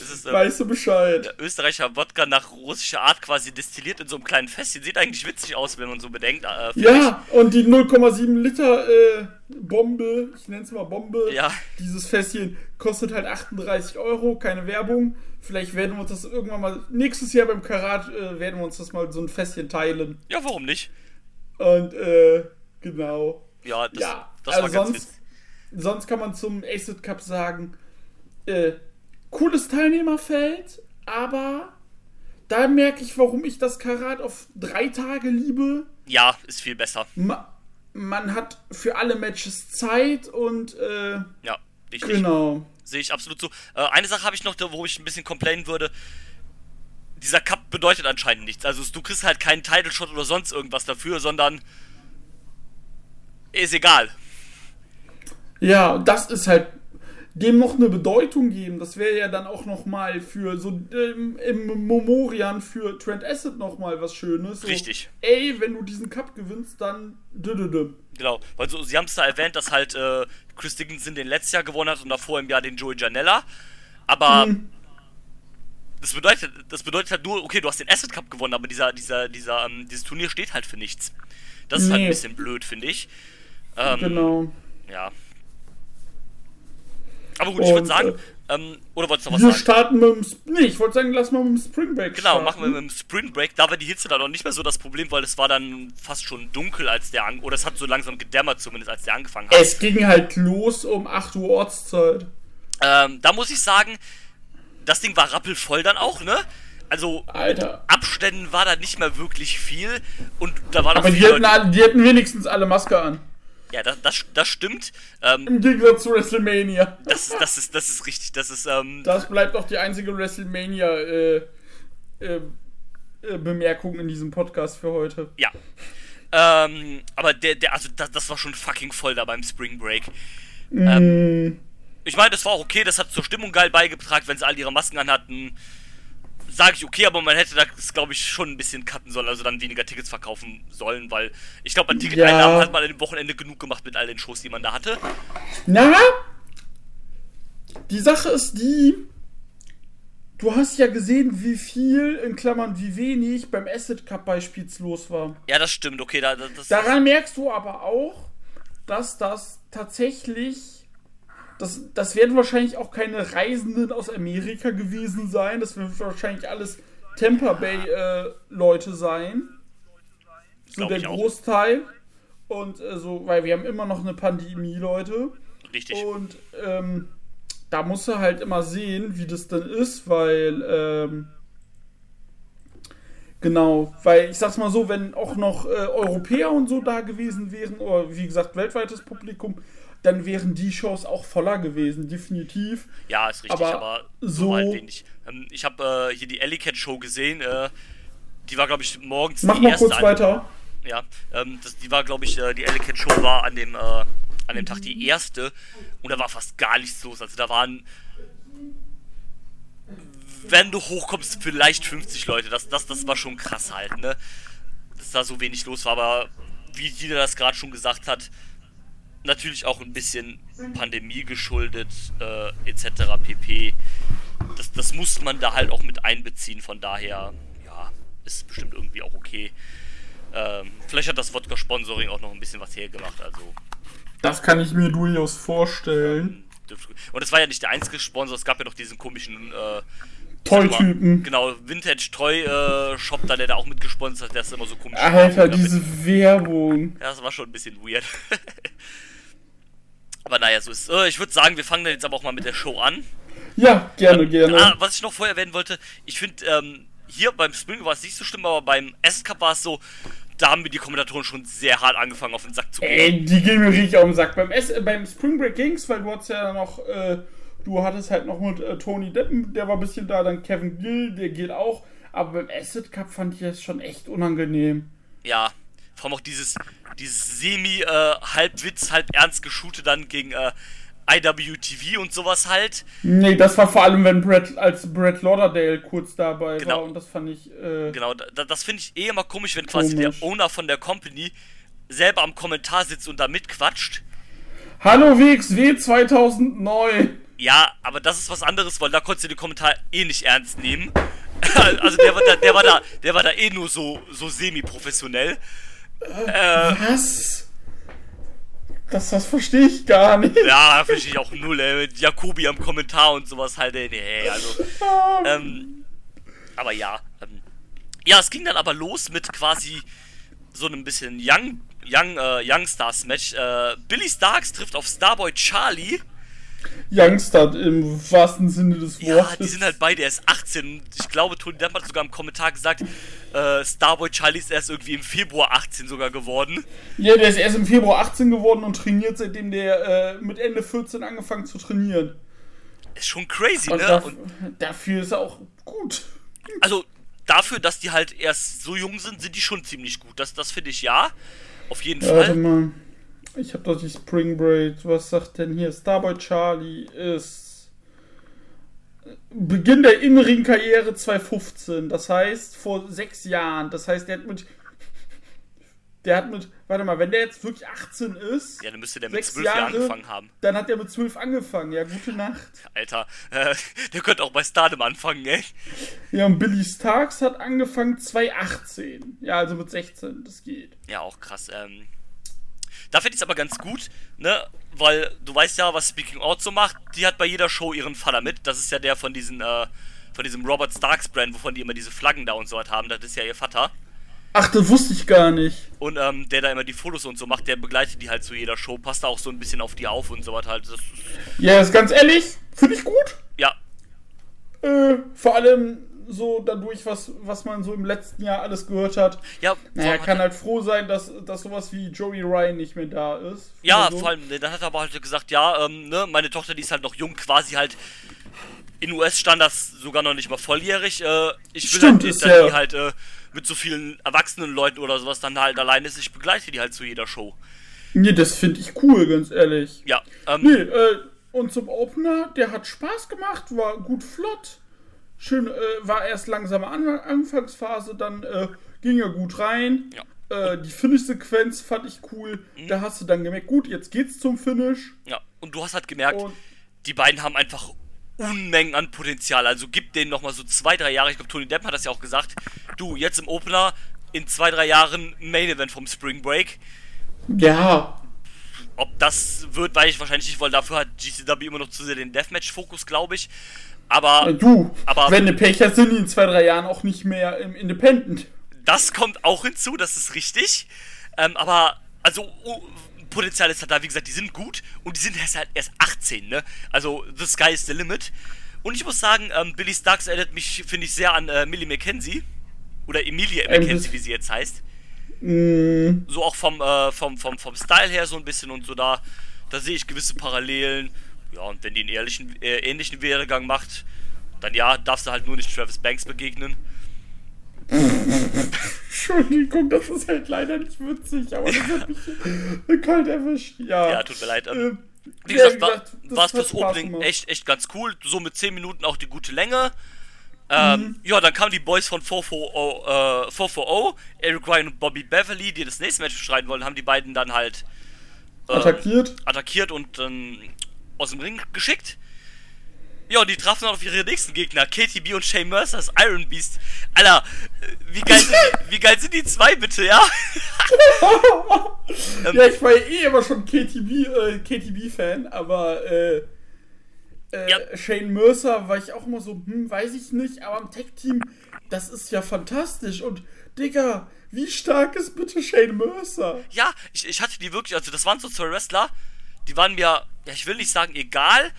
Ist ähm, Weißt du Bescheid? Österreicher Wodka nach russischer Art quasi destilliert in so einem kleinen Fässchen. Sieht eigentlich witzig aus, wenn man so bedenkt. Äh, Ja, und die 0,7 Liter äh, Bombe, ich nenne es mal Bombe, Ja. dieses Fässchen kostet halt 38 Euro, keine Werbung. Vielleicht werden wir uns das irgendwann mal, nächstes Jahr beim Karat äh, werden wir uns das mal so ein Fässchen teilen. Ja, warum nicht? Und äh, genau. Ja, das, ja, das also war ganz sonst, witzig. sonst kann man zum Acid Cup sagen, äh, cooles Teilnehmerfeld, aber da merke ich, warum ich das Karat auf drei Tage liebe. Ja, ist viel besser. Ma man hat für alle Matches Zeit und äh, Ja, richtig. genau. Sehe ich absolut so. Äh, eine Sache habe ich noch, wo ich ein bisschen complainen würde. Dieser Cup bedeutet anscheinend nichts. Also du kriegst halt keinen Title Shot oder sonst irgendwas dafür, sondern ist egal. Ja, das ist halt dem noch eine Bedeutung geben. Das wäre ja dann auch noch mal für so ähm, im Memorian für Trent Acid noch mal was Schönes. So, Richtig. Ey, wenn du diesen Cup gewinnst, dann. Genau, weil so, sie haben es da erwähnt, dass halt äh, Chris Dickinson den letztes Jahr gewonnen hat und davor im Jahr den Joey Janella. Aber Mhm. das bedeutet, das bedeutet halt nur, okay, du hast den Asset Cup gewonnen, aber dieser, dieser, dieser, ähm, dieses Turnier steht halt für nichts. Das ist halt ein Nee. bisschen blöd, finde ich. Ähm, Genau. Ja. Aber gut, ich würde sagen, äh, ähm, oder wolltest du noch was Wir sagen? starten mit dem. Sp nee, ich wollte sagen, lass mal mit dem Spring Break Genau, starten. machen wir mit dem Spring Break. Da war die Hitze dann noch nicht mehr so das Problem, weil es war dann fast schon dunkel, als der an oder es hat so langsam gedämmert zumindest, als der angefangen hat. Es ging halt los um 8 Uhr Ortszeit. Ähm, da muss ich sagen, das Ding war rappelvoll dann auch, ne? Also Alter. Abständen war da nicht mehr wirklich viel und da auch Aber die hatten, alle, die hatten wenigstens alle Maske an. Ja, das, das, das stimmt. Ähm, Im Gegensatz zu WrestleMania. das, ist, das, ist, das ist richtig. Das ist, ähm, Das bleibt auch die einzige WrestleMania äh, äh, äh, Bemerkung in diesem Podcast für heute. Ja. Ähm, aber der, der, also das, das war schon fucking voll da beim Spring Break. Ähm, ich meine, das war auch okay, das hat zur Stimmung geil beigetragen, wenn sie all ihre Masken anhatten. Sage ich okay, aber man hätte das, glaube ich, schon ein bisschen cutten sollen, also dann weniger Tickets verkaufen sollen, weil ich glaube, an Ticketeinnahmen Ja. hat man an dem Wochenende genug gemacht mit all den Shows, die man da hatte. Na? Die Sache ist die. Du hast ja gesehen, wie viel, in Klammern wie wenig, beim Acid Cup beispielsweise los war. Ja, das stimmt, okay, da- das Daran merkst du aber auch, dass das tatsächlich. Das, das werden wahrscheinlich auch keine Reisenden aus Amerika gewesen sein. Das werden wahrscheinlich alles Tampa Bay-Leute sein. So der ich auch. Großteil. Und äh, so, weil wir haben immer noch eine Pandemie, Leute. richtig. Und ähm, da musst du halt immer sehen, wie das dann ist, weil ähm, genau, weil ich sag's mal so, wenn auch noch äh, Europäer und so da gewesen wären, oder wie gesagt, weltweites Publikum, dann wären die Shows auch voller gewesen, definitiv. Ja, ist richtig, aber aber, so halt wenig. Ähm, ich habe äh, hier die Alley Cat Show gesehen, äh, die war, glaube ich, morgens Mach die mal erste kurz an- weiter. Ja, ähm, das, die war, glaube ich, äh, die Ellicat Show war an dem, äh, an dem Tag die erste und da war fast gar nichts los. Also da waren, wenn du hochkommst, vielleicht 50 Leute. Das, das, das war schon krass halt, ne? Dass da so wenig los war, aber wie jeder das gerade schon gesagt hat, natürlich auch ein bisschen Pandemie geschuldet, äh, etc. pp. Das, das muss man da halt auch mit einbeziehen, von daher, ja, ist bestimmt irgendwie auch okay. Ähm, vielleicht hat das Wodka-Sponsoring auch noch ein bisschen was hergemacht, also. Das kann ich mir durchaus vorstellen. dürfte- Und es war ja nicht der einzige Sponsor, es gab ja noch diesen komischen, äh, Toy-Typen. genau, Vintage Toy äh, Shop da, der da auch mitgesponsert hat, der ist immer so komisch. Alter, damit- diese Werbung. Ja, das war schon ein bisschen weird. *laughs* aber naja, so ist äh, Ich würde sagen, wir fangen dann jetzt aber auch mal mit der Show an. Ja, gerne, gerne. Ah, was ich noch vorher erwähnen wollte, ich finde, ähm, hier beim Spring war es nicht so schlimm, aber beim S Cup war es so, da haben mir die Kommentatoren schon sehr hart angefangen auf den Sack zu gehen. Ey, die gehen mir richtig auf den Sack. Beim, S beim Spring Break ging's, weil du hattest ja noch, äh, du hattest halt noch mit äh, Tony Deppen, der war ein bisschen da, dann Kevin Gill, der geht auch. Aber beim Acid Cup fand ich das schon echt unangenehm. Ja, vor allem auch dieses, dieses semi äh, halb Witz, halb ernst geshoote dann gegen äh, IWTV und sowas halt. Nee, das war vor allem, wenn Brett, als Brett Lauderdale kurz dabei Genau. war und das fand ich, äh, Genau, da, das finde ich eh immer komisch, wenn quasi Komisch. der Owner von der Company selber am Kommentar sitzt und da mitquatscht. Hallo WXW 2009. Ja, aber das ist was anderes, weil da konntest du den Kommentar eh nicht ernst nehmen. *laughs* also der war da, der war da, der war da eh nur so, so semi-professionell. Was? Das, das verstehe ich gar nicht. Ja, finde ich auch null, ey, mit Jakobi am Kommentar und sowas halt, ey, nee, also. Ähm, aber ja. Ähm, ja, es ging dann aber los mit quasi so einem bisschen Young, Young, äh, Young Stars Match. Äh, Billy Starks trifft auf Starboy Charlie. Youngster im wahrsten Sinne des Ja, Wortes. die sind halt beide erst 18. Und Ich glaube, Tony Depp hat sogar im Kommentar gesagt, äh, Starboy Charlie ist erst irgendwie im Februar 18 sogar geworden. Ja, der ist erst im Februar 18 geworden und trainiert, seitdem der äh, mit Ende 14 angefangen zu trainieren. Ist schon crazy, Und, ne? daf Und dafür ist er auch gut. also dafür, dass die halt erst so jung sind, sind die schon ziemlich gut. Das, das finde ich ja. Auf jeden Ja, warte Fall. mal. Ich habe doch die Spring Break. Was sagt denn hier? Starboy Charlie ist Beginn der In-Ring-Karriere 2015. Das heißt vor sechs Jahren. Das heißt, der hat mit. Der hat mit. Warte mal, wenn der jetzt wirklich 18 ist, Ja, dann müsste der mit Sechs 12 Jahren Jahre. angefangen haben. dann hat er mit 12 angefangen. Ja, gute Nacht. *laughs* Alter, äh, der könnte auch bei Stardom anfangen, ey. Ja, und Billy Starks hat angefangen 2018. Ja, also mit 16. Das geht. Ja, auch krass. Ähm, da finde ich es aber ganz gut, ne? Weil du weißt ja, was Speaking Out so macht. Die hat bei jeder Show ihren Vater mit. Das ist ja der von diesen, äh, von diesem Robert Starks Brand, wovon die immer diese Flaggen da und so was haben. Das ist ja ihr Vater. Ach, das wusste ich gar nicht. Und ähm, der da immer die Fotos und so macht, der begleitet die halt zu jeder Show, passt da auch so ein bisschen auf die auf und so was halt. Das ist, Ja, ist ganz ehrlich, finde ich gut. ja, Äh, vor allem so dadurch, was, was man so im letzten Jahr alles gehört hat. ja, Naja, kann halt froh sein, dass, dass sowas wie Joey Ryan nicht mehr da ist. ja, so. vor allem, ne, dann hat er aber halt gesagt, ja, ähm, ne, meine Tochter, die ist halt noch jung, quasi halt in US-Standards sogar noch nicht mal volljährig. Äh, ich will Stimmt, halt dass ja- die halt äh, mit so vielen erwachsenen Leuten oder sowas dann halt allein ist. Ich begleite die halt zu jeder Show. Nee, das finde ich cool, ganz ehrlich. Ja, ähm, Nee, äh, und zum Opener, der hat Spaß gemacht, war gut flott. Schön, äh, war erst langsame An Anfangsphase, dann äh, ging er gut rein. Ja. Äh, die Finish-Sequenz fand ich cool. Da hast du dann gemerkt, gut, jetzt geht's zum Finish. ja. Und du hast halt gemerkt, Und- die beiden haben einfach Unmengen an Potenzial. Also gib denen nochmal so zwei, drei Jahre. Ich glaube, Tony Depp hat das ja auch gesagt. Du, jetzt im Opener, in zwei, drei Jahren Main Event vom Spring Break. Ja, Ob das wird, weiß ich wahrscheinlich nicht, weil dafür hat GCW immer noch zu sehr den Deathmatch-Fokus, glaube ich. Aber äh, du, Aber- wenn du Pech hast, sind die in zwei, drei Jahren auch nicht mehr im Independent. das kommt auch hinzu, das ist richtig. Ähm, aber, also, oh, Potenzial ist halt da, wie gesagt, die sind gut und die sind erst halt erst 18, ne? Also, the sky is the limit. Und ich muss sagen, ähm, Billy Starks erinnert mich, finde ich, sehr an äh, Millie McKenzie. Oder Emilia Ähm, McKenzie, wie sie jetzt heißt. Mm, So auch vom, äh, vom, vom, vom Style her so ein bisschen und so da. Da sehe ich gewisse Parallelen. Ja, und wenn die einen ehrlichen, äh, ähnlichen Werdegang macht, dann ja, darfst du halt nur nicht Travis Banks begegnen. Entschuldigung, das ist halt leider nicht witzig, aber das hat mich äh, kalt erwischt. Ja, Ja, tut mir leid. Ähm, Äh, Wie ja, gesagt, war, war es fürs Opening echt, echt ganz cool. So mit 10 Minuten auch die gute Länge. Ähm, Mhm. Ja, dann kamen die Boys von 440, äh, 440, Eric Ryan und Bobby Beverly, die das nächste Match bestreiten wollten, haben die beiden dann halt ähm, Attackiert. attackiert und dann aus dem Ring geschickt. Ja, und die trafen dann auf ihre nächsten Gegner, KTB und Shane Mercer, das Iron Beast. Alter, wie geil sind die, *laughs* wie geil sind die zwei bitte, ja? *laughs* Ja, ich war ja eh immer schon KTB, äh, KTB-Fan, aber äh, äh, Ja. Shane Mercer war ich auch immer so, hm, weiß ich nicht, aber im Tech-Team, das ist ja fantastisch. Und, Digga, wie stark ist bitte Shane Mercer? Ja, ich, ich hatte die wirklich, also das waren so zwei Wrestler, die waren mir, ja, ich will nicht sagen egal,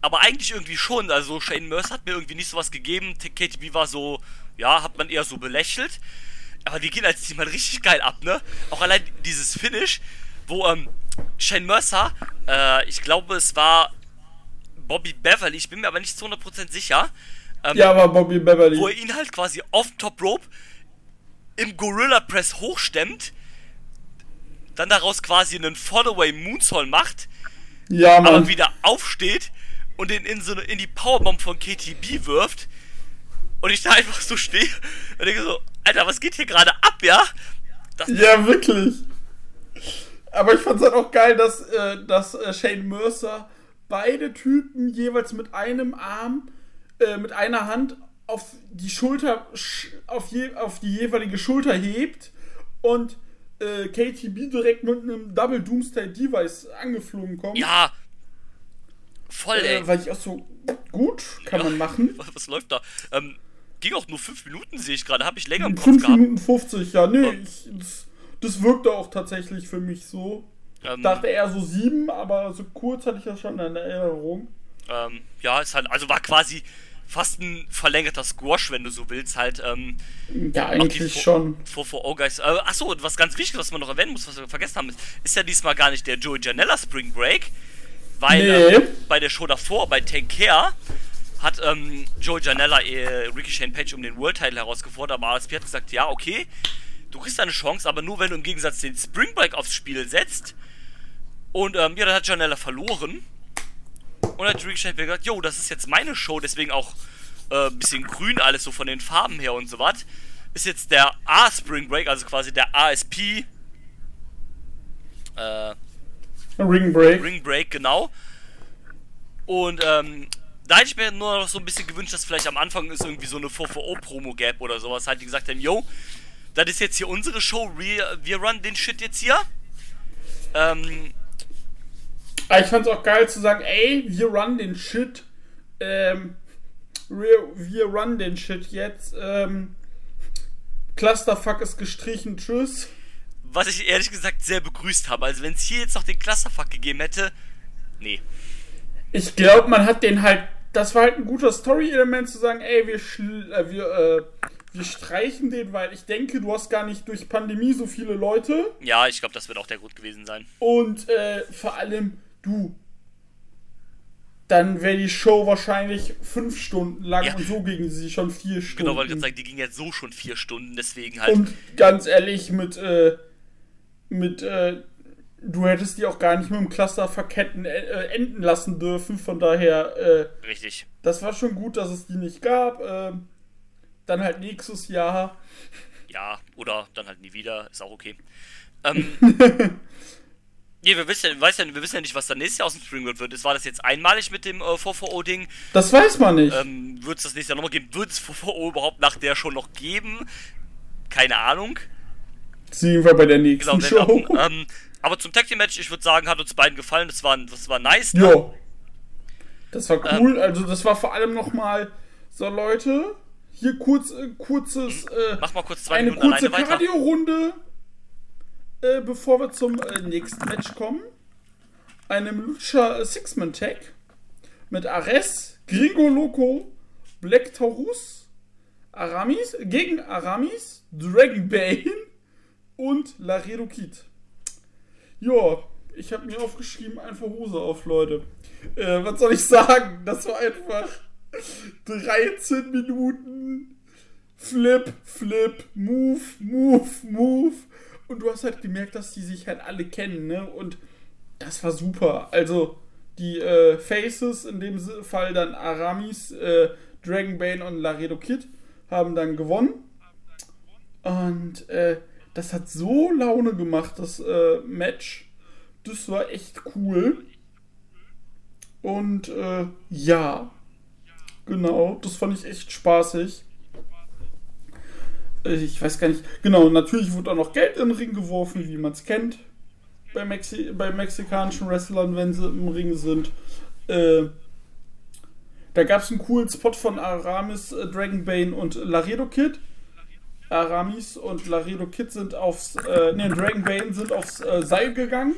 aber eigentlich irgendwie schon. Also Shane Mercer hat mir irgendwie nicht sowas gegeben. T- KTB war so, ja, hat man eher so belächelt. Aber die gehen als Team halt richtig geil ab, ne? Auch allein dieses Finish, wo ähm, Shane Mercer, äh, ich glaube, es war Bobby Beverly, ich bin mir aber nicht zu 100% sicher. Ähm, ja, aber Bobby Beverly. Wo er ihn halt quasi auf Top Rope im Gorilla Press hochstemmt, dann daraus quasi einen Fallaway Moonsault macht, ja, Mann. aber wieder aufsteht und den in, so, in die Powerbomb von KTB wirft und ich da einfach so stehe und denke so, Alter, was geht hier gerade ab, ja? Das ja, wirklich. Aber ich fand's halt auch geil, dass, äh, dass äh, Shane Mercer beide Typen jeweils mit einem Arm, äh, mit einer Hand auf die Schulter, auf, je, auf die jeweilige Schulter hebt und äh, KTB direkt mit einem Double Doomsday Device angeflogen kommt. Ja. Voll, äh, ey. Weil ich auch so, gut, kann ja. man machen. *laughs* Was läuft da? Ähm, ging auch nur 5 Minuten, sehe ich gerade. Habe ich länger im Kopf 5 Minuten 50, ja. Nee, ähm. ich, das, das wirkte auch tatsächlich für mich so. Ähm, dachte eher so 7, aber so kurz hatte ich das schon in Erinnerung. Ähm, ja, ist halt, also war quasi fast ein verlängerter Squash, wenn du so willst, halt. Ähm, ja, eigentlich schon. Vor, vor Oh Guys. Äh, achso, was ganz wichtig, was man noch erwähnen muss, was wir vergessen haben, ist, ist ja diesmal gar nicht der Joey Janella Spring Break, weil nee. ähm, bei der Show davor, bei Take Care, hat ähm, Joey Janella äh, Ricky Shane Page um den World Title herausgefordert, aber ASP hat gesagt, ja, okay, du kriegst eine Chance, aber nur wenn du im Gegensatz den Spring Break aufs Spiel setzt. Und ähm, ja, dann hat Janella verloren. Und hat Shane Page gesagt, jo, das ist jetzt meine Show, deswegen auch äh, bisschen grün alles so von den Farben her und so was. Ist jetzt der A Spring Break, also quasi der ASP äh, Ring Break. Ring Break, genau. Und ähm, da hätte ich mir nur noch so ein bisschen gewünscht, dass vielleicht am Anfang ist irgendwie so eine VVO-Promo gap oder sowas. Halt, die gesagt haben, yo, das ist jetzt hier unsere Show, wir, wir run den Shit jetzt hier. Ähm. Ah, ich fand's auch geil zu sagen, ey, wir run den Shit. Ähm, wir, wir run den Shit jetzt. Ähm, Clusterfuck ist gestrichen, tschüss. Was ich ehrlich gesagt sehr begrüßt habe. Also wenn es hier jetzt noch den Clusterfuck gegeben hätte, nee. Ich glaube, man hat den halt. Das war halt ein guter Story-Element zu sagen, ey, wir, äh, wir, äh, wir streichen den, weil ich denke, du hast gar nicht durch Pandemie so viele Leute. Ja, ich glaube, das wird auch der Grund gewesen sein. Und äh, vor allem, du, dann wäre die Show wahrscheinlich fünf Stunden lang ja. und so ging sie schon vier Stunden. Genau, weil ich gerade sagen, die ging jetzt so schon vier Stunden, deswegen halt. Und ganz ehrlich, mit, äh, mit, äh, du hättest die auch gar nicht mit dem Cluster verketten äh, äh, enden lassen dürfen. Von daher. Äh, Richtig. Das war schon gut, dass es die nicht gab. Äh, dann halt nächstes Jahr. Ja, oder dann halt nie wieder. Ist auch okay. *laughs* Ähm. Nee, wir wissen, weiß ja, wir wissen ja nicht, was dann nächstes Jahr aus dem Springboard wird. Ist, war das jetzt einmalig mit dem äh, VVO-Ding? Das weiß man nicht. Ähm, wird es das nächste Jahr nochmal geben? Wird es VVO überhaupt nach der schon noch geben? Keine Ahnung. Sehen wir bei der nächsten genau, Show. Ähm, aber zum Tag Team Match, ich würde sagen, hat uns beiden gefallen. Das war, das war nice. Ne? Ja. Das war cool. Ähm, also das war vor allem nochmal so Leute. Hier kurz, äh, kurzes. Äh, Mach mal kurz zwei eine Minuten kurze Cardio-Runde, äh, bevor wir zum äh, nächsten Match kommen. Einem Lucha Six-Man Tag mit Ares, Gringo Loco, Black Taurus, Aramis gegen Aramis, Dragon Bane *laughs* und Laredo Kid. Ja, ich habe mir aufgeschrieben, einfach Hose auf, Leute. Äh, was soll ich sagen? Das war einfach *laughs* 13 Minuten Flip, Flip, Move, Move, Move. Und du hast halt gemerkt, dass die sich halt alle kennen, ne? Und das war super. Also, die äh, Faces, in dem Fall dann Aramis, äh, Dragonbane und Laredo Kid, haben dann gewonnen. Und äh, das hat so Laune gemacht, das äh, Match. Das war echt cool. Und äh, ja, genau, das fand ich echt spaßig. Äh, ich weiß gar nicht. Genau, natürlich wurde auch noch Geld in den Ring geworfen, wie man es kennt. Bei, Mexi bei mexikanischen Wrestlern, wenn sie im Ring sind. Äh, da gab es einen coolen Spot von Aramis, äh, Dragonbane und Laredo Kid Aramis und Laredo Kid sind aufs, äh, ne, Dragonbane sind aufs äh, Seil gegangen,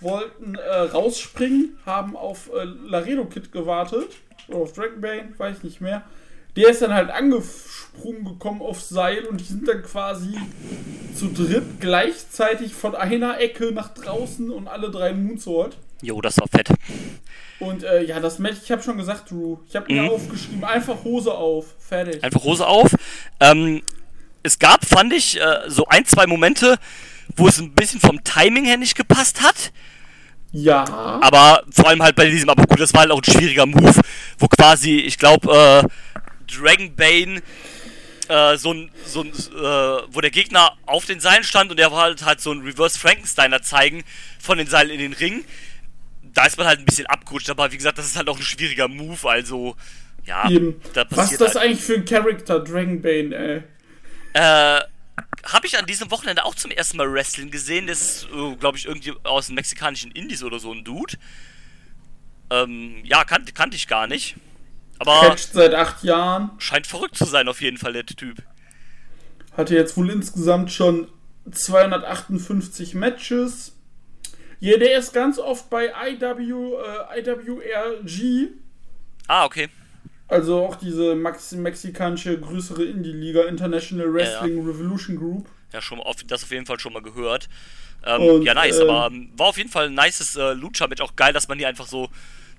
wollten äh, rausspringen, haben auf äh, Laredo Kid gewartet, oder auf Dragonbane, weiß ich nicht mehr. Der ist dann halt angesprungen gekommen aufs Seil und die sind dann quasi zu dritt gleichzeitig von einer Ecke nach draußen und alle drei Moonsault. Jo, das war fett. Und äh, ja, das Match, ich habe schon gesagt, Drew, ich habe mir Mhm. aufgeschrieben, einfach Hose auf, fertig. Einfach Hose auf. Ähm, es gab, fand ich, äh, so ein, zwei Momente, wo es ein bisschen vom Timing her nicht gepasst hat. Ja, Aber vor allem halt bei diesem, aber gut, das war halt auch ein schwieriger Move, wo quasi, ich glaube, äh, Dragonbane äh, so ein, so ein äh, wo der Gegner auf den Seilen stand und der war halt, so ein Reverse Frankensteiner zeigen von den Seilen in den Ring. Da ist man halt ein bisschen abgerutscht, aber wie gesagt, das ist halt auch ein schwieriger Move, also ja, eben. da Was ist das halt. eigentlich für ein Charakter, Dragonbane, ey? Äh, habe ich an diesem Wochenende auch zum ersten Mal Wrestling gesehen. Das ist, äh, glaube ich, irgendwie aus den mexikanischen Indies oder so ein Dude. Ähm, ja, kan kannte ich gar nicht. Aber Catcht seit acht Jahren. scheint verrückt zu sein, auf jeden Fall, der Typ. Hatte jetzt wohl insgesamt schon 258 Matches. Ja, der ist ganz oft bei IW, äh, IWRG. Ah, okay. Also auch diese Max mexikanische größere Indie-Liga, International Wrestling Revolution Group. Ja, schon auf, das auf jeden Fall schon mal gehört. Ähm, Und, ja, nice, ähm, aber war auf jeden Fall ein nices äh, Lucha-Match. Auch geil, dass man hier einfach so,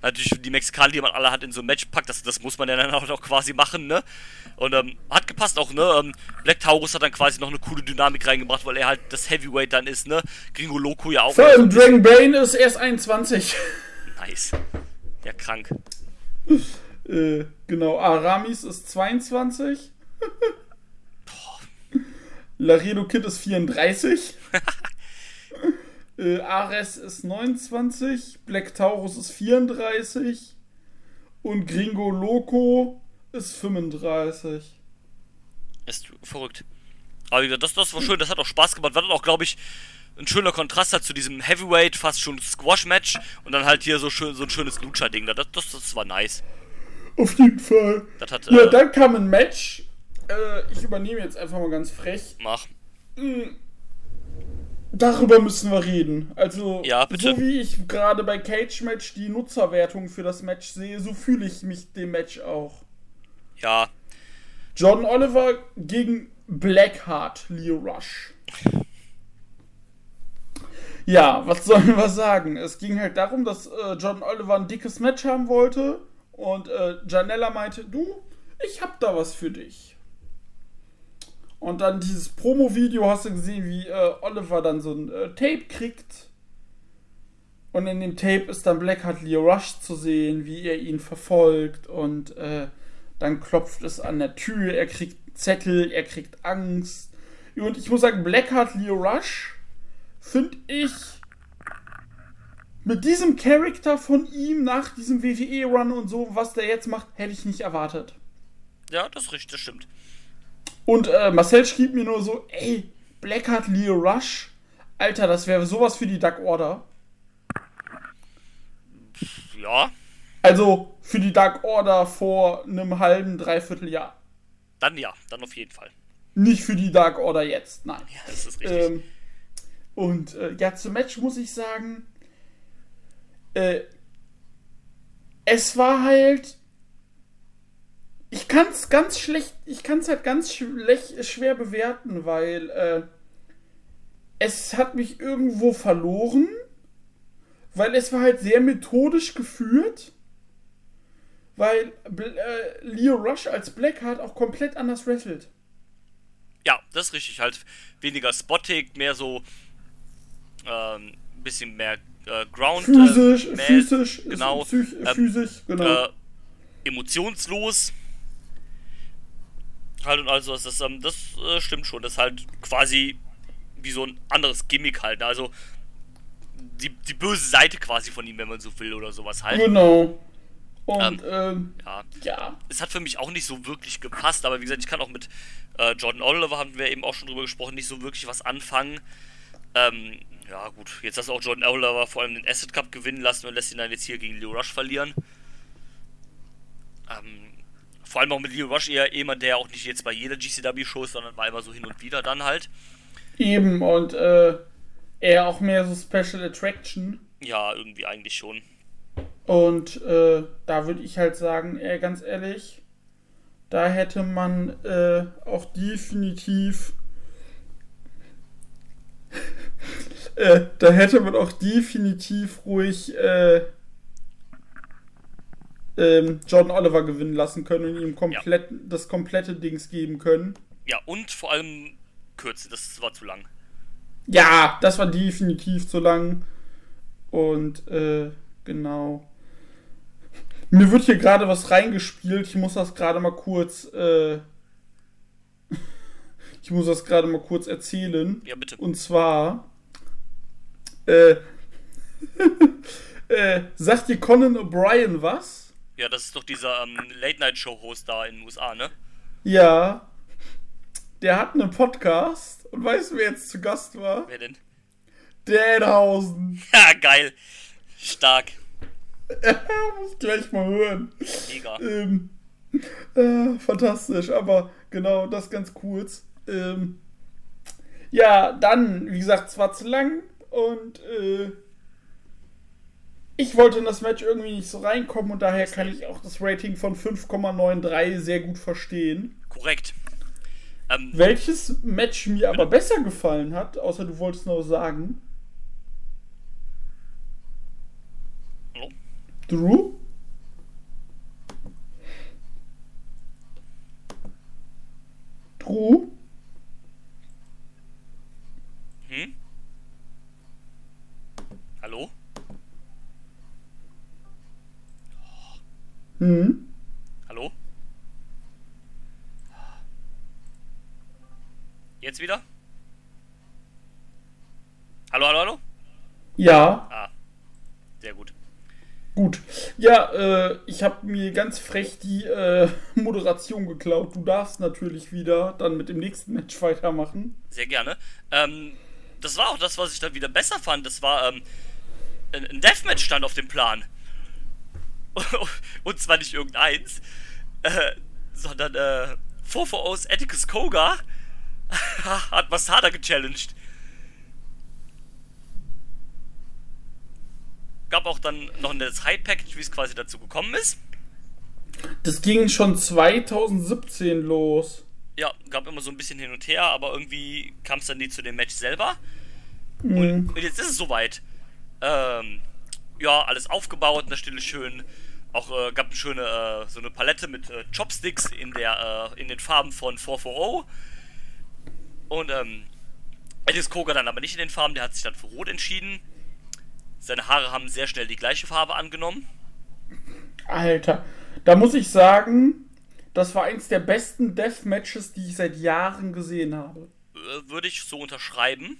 natürlich die Mexikaner, die man alle hat, in so ein Match packt. Das, das muss man ja dann auch noch quasi machen, ne? Und ähm, hat gepasst auch, ne? Ähm, Black Taurus hat dann quasi noch eine coole Dynamik reingebracht, weil er halt das Heavyweight dann ist, ne? Gringo Loco ja auch. Vor allem Dragon Bane ist erst 21. Nice. Ja, krank. äh, genau, Aramis ist 22. Laredo Kid ist 34. *laughs* äh, Ares ist 29. Black Taurus ist 34. Und Gringo Loco ist 35. Ist verrückt. Aber wie gesagt, das, das war schön, das hat auch Spaß gemacht. War dann auch, glaube ich, ein schöner Kontrast halt zu diesem Heavyweight, fast schon Squash-Match und dann halt hier so schön so ein schönes Lucha-Ding. Das, das, das war nice. Auf jeden Fall. Hat, Ja, äh, dann kam ein Match. Äh, ich übernehme jetzt einfach mal ganz frech. mach. Darüber müssen wir reden. Also, Ja, bitte. so wie ich gerade bei Cage Match die Nutzerwertung für das Match sehe, so fühle ich mich dem Match auch. Ja, Jordan Oliver gegen Blackheart, Leo Rush. Ja, was sollen wir sagen? Es ging halt darum, dass äh, Jordan Oliver ein dickes Match haben wollte und äh, Janella meinte, du, ich hab da was für dich. Und dann dieses Promo-Video hast du gesehen, wie äh, Oliver dann so ein äh, Tape kriegt. Und in dem Tape ist dann Blackheart Leo Rush zu sehen, wie er ihn verfolgt und äh, dann klopft es an der Tür, er kriegt Zettel, er kriegt Angst. Und ich muss sagen, Blackheart Leo Rush finde ich mit diesem Charakter von ihm nach diesem WWE-Run und so, was der jetzt macht, hätte ich nicht erwartet. ja, das richtig, das stimmt. Und äh, Marcel schrieb mir nur so, ey, Blackheart Leo Rush, Alter, das wäre sowas für die Dark Order. Ja, Also für die Dark Order vor einem halben, dreiviertel Jahr. dann ja, dann auf jeden Fall. Nicht für die Dark Order jetzt, nein. Ja, das ist richtig. Ähm, und äh, ja, zum Match muss ich sagen, äh, es war halt. Ich kann es ganz schlecht, ich kann es halt ganz schlecht, schwer bewerten, weil äh, es hat mich irgendwo verloren, weil es war halt sehr methodisch geführt, weil äh, Leo Rush als Blackheart auch komplett anders wrestelt. ja, das ist richtig. Halt weniger spottig, mehr so ähm, ein bisschen mehr äh, Ground. Physisch, äh, physisch, genau, psych, ähm, physisch, genau. äh, emotionslos. Halt und also das, das, ähm, das äh, stimmt schon. Das ist halt quasi wie so ein anderes Gimmick halt. ne? Also die, die böse Seite quasi von ihm, wenn man so will oder sowas halt. Genau. Und ähm, Ja, ja, es hat für mich auch nicht so wirklich gepasst, aber wie gesagt, ich kann auch mit äh, Jordan Oliver, haben wir eben auch schon drüber gesprochen, nicht so wirklich was anfangen. Ähm, ja, gut, jetzt hast du auch Jordan Oliver vor allem den Asset Cup gewinnen lassen und lässt ihn dann jetzt hier gegen Leo Rush verlieren. Ähm, vor allem auch mit Leo Rush eher jemand, der auch nicht jetzt bei jeder GCW-Show ist, sondern war immer so hin und wieder dann halt. eben. Und äh, eher auch mehr so Special Attraction. Ja, irgendwie eigentlich schon. Und äh, da würde ich halt sagen, ey, ganz ehrlich, da hätte man äh, auch definitiv. *laughs* äh, da hätte man auch definitiv ruhig äh, ähm, John Oliver gewinnen lassen können und ihm komplett, das komplette Dings geben können. Ja, und vor allem Kürze, das war zu lang. Ja, das war definitiv zu lang. Und äh, genau. Mir wird hier gerade was reingespielt. Ich muss das gerade mal kurz. Äh, *laughs* ich muss das gerade mal kurz erzählen. Ja, bitte. Und zwar. Äh, *laughs* äh, sagt dir Conan O'Brien was? Ja, das ist doch dieser ähm, Late-Night-Show-Host da in den USA, ne? Ja. Der hat einen Podcast. Und weißt du, wer jetzt zu Gast war? Wer denn? Danhausen. *laughs* Ja, geil. Stark. *laughs* muss gleich mal hören. Mega. Ähm, äh, fantastisch, aber genau, das ganz kurz. Ähm, ja, dann, wie gesagt, es war zu lang und äh, ich wollte in das Match irgendwie nicht so reinkommen und daher kann ich auch das Rating von 5,93 sehr gut verstehen. Korrekt. Ähm, Welches Match mir aber besser gefallen hat, außer du wolltest noch sagen. hallo? Drew? Drew? Hm? Hallo? Hm? Hallo? Jetzt wieder? Hallo, hallo, hallo? Ja, Ah. Sehr gut. gut. Ja, äh, ich habe mir ganz frech die äh, *laughs* Moderation geklaut. Du darfst natürlich wieder dann mit dem nächsten Match weitermachen. Sehr gerne. Ähm, das war auch das, was ich dann wieder besser fand. Das war, ähm, ein Deathmatch stand auf dem Plan. *laughs* Und zwar nicht irgendeins, äh, sondern, äh, 440's Atticus Koga *laughs* hat Masada gechallenged. Gab auch dann noch ein High-Package, wie es quasi dazu gekommen ist. Das ging schon 2017 los. Ja, gab immer so ein bisschen hin und her, aber irgendwie kam es dann nie zu dem Match selber. Mhm. Und jetzt ist es soweit. Ähm, ja, alles aufgebaut, an der Stelle schön. Auch äh, gab eine schöne äh, so eine Palette mit äh, Chopsticks in der äh, in den Farben von 440. Und ähm, Edis Koga dann aber nicht in den Farben, der hat sich dann für Rot entschieden. Seine Haare haben sehr schnell die gleiche Farbe angenommen. Alter, da muss ich sagen, das war eins der besten Deathmatches, die ich seit Jahren gesehen habe. Äh, Würde ich so unterschreiben.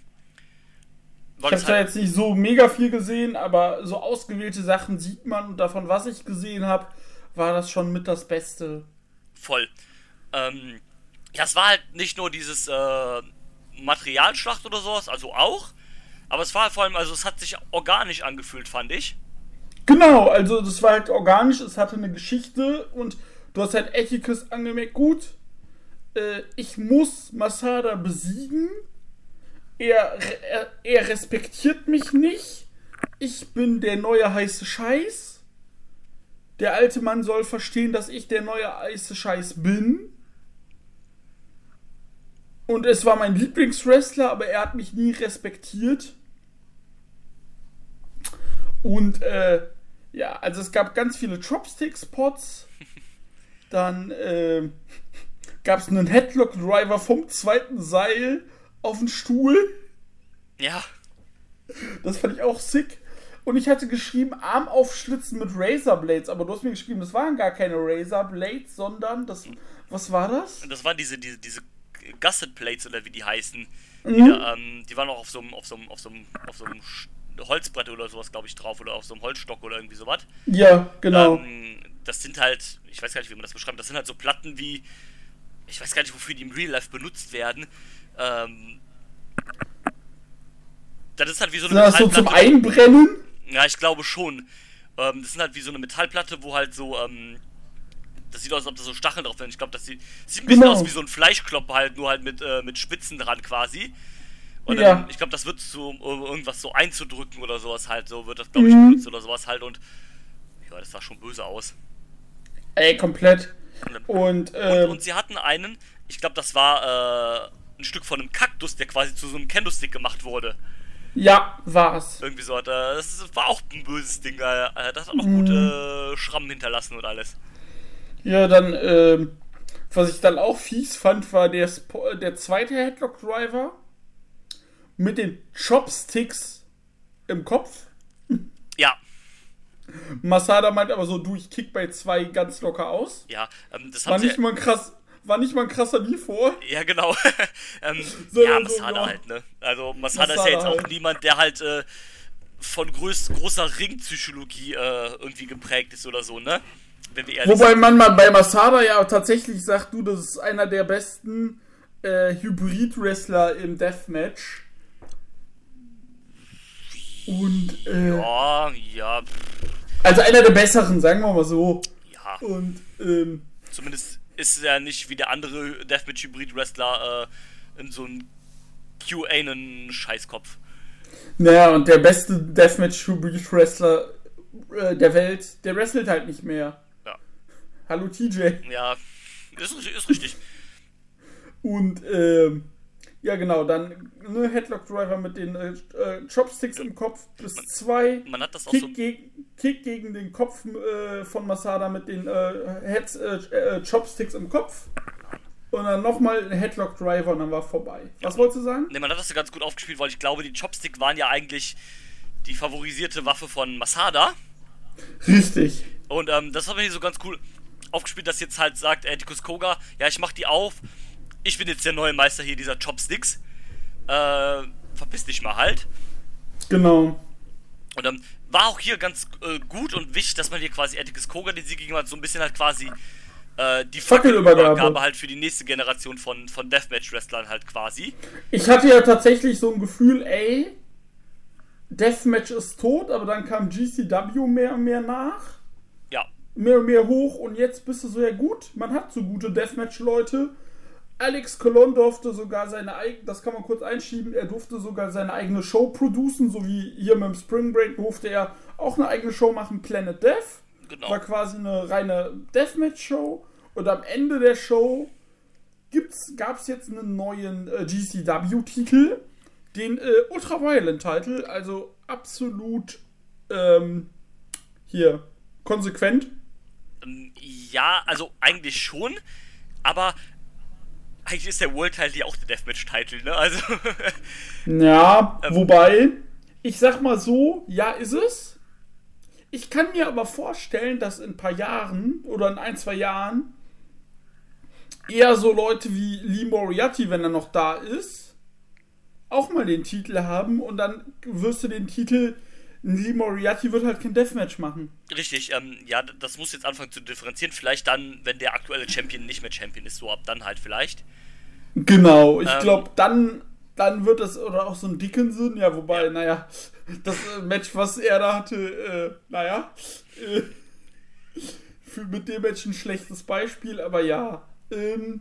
Ich habe zwar halt, jetzt nicht so mega viel gesehen, aber so ausgewählte Sachen sieht man und davon, was ich gesehen habe, war das schon mit das Beste. voll. Ähm, ja, es war halt nicht nur dieses äh, Materialschlacht oder sowas, also auch. Aber es war halt vor allem, also es hat sich organisch angefühlt, fand ich. Genau, also das war halt organisch, es hatte eine Geschichte und du hast halt Ethicus angemerkt, gut, äh, ich muss Masada besiegen, er, er, er respektiert mich nicht, ich bin der neue heiße Scheiß, der alte Mann soll verstehen, dass ich der neue heiße Scheiß bin. Und es war mein Lieblingswrestler, aber er hat mich nie respektiert. Und äh, ja, also es gab ganz viele Chopstick-Spots. Dann äh, gab es einen Headlock-Driver vom zweiten Seil auf den Stuhl. Ja, Das fand ich auch sick. Und ich hatte geschrieben, Arm aufschlitzen mit Razorblades, aber du hast mir geschrieben, das waren gar keine Razorblades, sondern das. Was war das? das waren diese, diese, diese Gusset Plates oder wie die heißen. Die, Mhm. da, ähm, die waren auch auf so einem, auf so einem, auf so einem, auf so einem Holzbrett oder sowas, glaube ich, drauf oder auf so einem Holzstock oder irgendwie sowas. Ja, genau. Ähm, das sind halt, ich weiß gar nicht, wie man das beschreibt, das sind halt so Platten wie, ich weiß gar nicht, wofür die im Real Life benutzt werden. Ähm, das ist halt wie so eine das so zum. Einbrennen? Ja, ich glaube schon. Ähm, das sind halt wie so eine Metallplatte, wo halt so, ähm, das sieht aus, als ob da so Stacheln drauf sind. Ich glaube, das sieht, sieht ein bisschen Genau. aus wie so ein Fleischklopper halt, nur halt mit, äh, mit Spitzen dran quasi. Und Ja. dann, ich glaube, das wird so, um irgendwas so einzudrücken oder sowas halt, so wird das, glaube ich, Mhm. benutzt oder sowas halt und ja, das sah schon böse aus. Ey, komplett. Und, Und, ähm, und sie hatten einen, ich glaube, das war äh, ein Stück von einem Kaktus, der quasi zu so einem Kendo-Stick gemacht wurde. ja, war's. Irgendwie so hat er. Das war auch ein böses Ding. äh, Das hat auch Mhm. gute Schrammen hinterlassen und alles. Ja, dann, ähm, was ich dann auch fies fand, war der, Spo der zweite Headlock Driver mit den Chopsticks im Kopf. Ja, Masada meint aber so, du, ich kick bei zwei ganz locker aus. ja, ähm, das War nicht mal krass, war nicht mal ein krasser vor. Ja, genau. *laughs* ähm, *laughs* So, ja, so, Masada ja. halt, ne? Also Masada, ist ja Masada jetzt auch halt. niemand, der halt äh, von größ großer Ringpsychologie äh, irgendwie geprägt ist oder so, ne? Wobei sind. man mal bei Masada ja tatsächlich sagt, du, das ist einer der besten äh, Hybrid-Wrestler im Deathmatch. Und, äh, Ja, ja, also einer der besseren, sagen wir mal so. ja. Und, ähm, Zumindest ist er nicht wie der andere Deathmatch Hybrid Wrestler äh, in so ein QA einen Scheißkopf. naja, und der beste Deathmatch-Hybrid-Wrestler äh, der Welt, der wrestelt halt nicht mehr. Ja. Hallo TJ. Ja, ist, ist richtig. Und ähm, ja genau, dann ne, Headlock Driver mit den äh, äh, Chopsticks im Kopf bis zwei. Man hat das auch Kick, so. geg Kick gegen den Kopf äh, von Masada mit den äh, Heads, äh, äh, Chopsticks im Kopf. Und dann nochmal ein Headlock Driver und dann war vorbei. Was wolltest du sagen? Ne, man hat das ja ganz gut aufgespielt, weil ich glaube, die Chopstick waren ja eigentlich die favorisierte Waffe von Masada. Richtig. Und ähm, das hat mir hier so ganz cool aufgespielt, dass jetzt halt sagt Atticus Koga, ja, ich mach die auf. Ich bin jetzt der neue Meister hier dieser Chopsticks. Äh, verpiss dich mal halt. Genau. Und ähm, war auch hier ganz äh, gut und wichtig, dass man hier quasi Atticus Koga den Sieg gegeben hat, so ein bisschen halt quasi äh, die. Fackelübergabe halt für die nächste Generation von, von Deathmatch-Wrestlern halt quasi. Ich hatte ja tatsächlich so ein Gefühl, ey, Deathmatch ist tot, aber dann kam GCW mehr und mehr nach. Ja, mehr und mehr hoch und jetzt bist du so, ja gut, man hat so gute Deathmatch-Leute. Alex Colon durfte sogar seine eigene, das kann man kurz einschieben, er durfte sogar seine eigene Show producen, so wie hier mit dem Spring Break durfte er auch eine eigene Show machen, Planet Death. genau. War quasi eine reine Deathmatch-Show und am Ende der Show gab es jetzt einen neuen äh, GCW-Titel, den äh, Ultra Violent-Titel, also absolut ähm, hier konsequent. Ähm, Ja, also eigentlich schon, aber eigentlich ist der World Title ja auch der Deathmatch-Titel, ne? Also, *laughs* Ja, Ähm. wobei, ich sag mal so, ja, ist es. Ich kann mir aber vorstellen, dass in ein paar Jahren oder in ein, zwei Jahren eher so Leute wie Lee Moriarty, wenn er noch da ist, auch mal den Titel haben und dann wirst du den Titel, Lee Moriarty wird halt kein Deathmatch machen. richtig, ähm, ja, das muss jetzt anfangen zu differenzieren. Vielleicht dann, wenn der aktuelle Champion nicht mehr Champion ist, so ab dann halt vielleicht. Genau, ich Ähm. glaube, dann, dann wird das, oder auch so ein Dickinson, ja, wobei, Ja. naja, das äh, Match, was er da hatte, äh, naja, äh, für, mit dem Match ein schlechtes Beispiel, aber ja, ähm,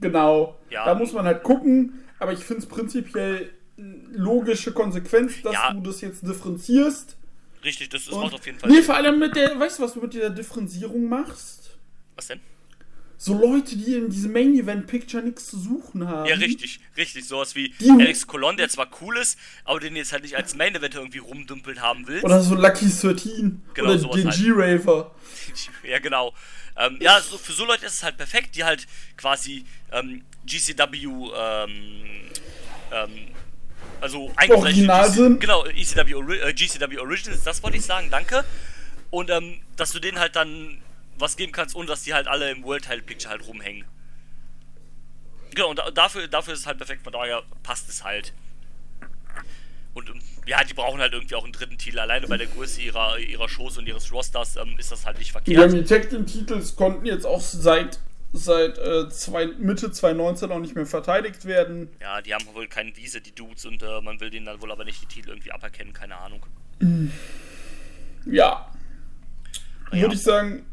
genau, Ja. da muss man halt gucken, aber ich finde es prinzipiell logische Konsequenz, dass Ja. du das jetzt differenzierst. Richtig, das, das macht auf jeden Fall Nee, vor allem mit der, weißt du, was du mit dieser Differenzierung machst? Was denn? So Leute, die in diesem Main-Event-Picture nichts zu suchen haben. Ja, richtig, richtig. Sowas wie Die- Alex Colon, der zwar cool ist, aber den jetzt halt nicht als Main Event irgendwie rumdümpeln haben willst. Oder so Lucky 13. Genau, oder den halt. G-Raver. *laughs* Ja, genau. Ähm, ja, so, für so Leute ist es halt perfekt, die halt quasi ähm, GCW, ähm, ähm, also Original GC sind. Genau, ECW, äh, GCW Originals, das wollte ich sagen, danke. Und ähm, dass du denen halt dann was geben kannst, ohne dass die halt alle im World Title Picture halt rumhängen. Genau, und da, dafür, dafür ist es halt perfekt, von daher passt es halt. Und ähm, ja, die brauchen halt irgendwie auch einen dritten Titel. Alleine bei der Größe ihrer, ihrer Shows und ihres Rosters ähm, ist das halt nicht Die verkehrt. haben die Tag Team Titels konnten jetzt auch seit, seit äh, zwei, Mitte 2019 auch nicht mehr verteidigt werden. Ja, die haben wohl keinen Wiese, die Dudes, und äh, man will denen dann wohl aber nicht die Titel irgendwie aberkennen, keine Ahnung. Ja. Ja. Würde ich sagen,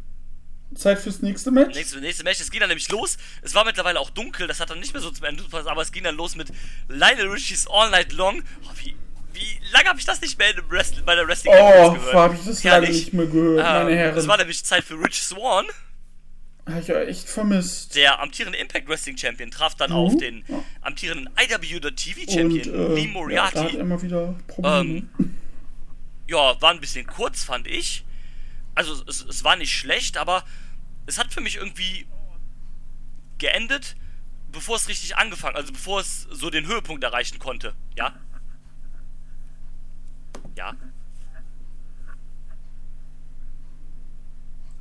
Zeit fürs nächste Match. Nächste, nächste Match, es ging dann nämlich los. Es war mittlerweile auch dunkel, das hat dann nicht mehr so zum Ende gepasst, aber es ging dann los mit Lionel Richies All Night Long. Oh, wie, wie lange habe ich das nicht mehr Wrestling, bei der Wrestling Oh, gehört? habe ich das Herrlich. nicht mehr gehört, meine Ähm, Herren. Es war nämlich Zeit für Rich Swan. Hab ich ja echt vermisst. Der amtierende Impact Wrestling Champion traf dann Mhm. auf den Ja. amtierenden IW.TV Und Champion äh, Lee ja, Moriarty. da hat er immer wieder Probleme. Ähm, ja, war ein bisschen kurz, fand ich. Also es, es war nicht schlecht, aber es hat für mich irgendwie geendet, bevor es richtig angefangen, also bevor es so den Höhepunkt erreichen konnte. Ja? Ja?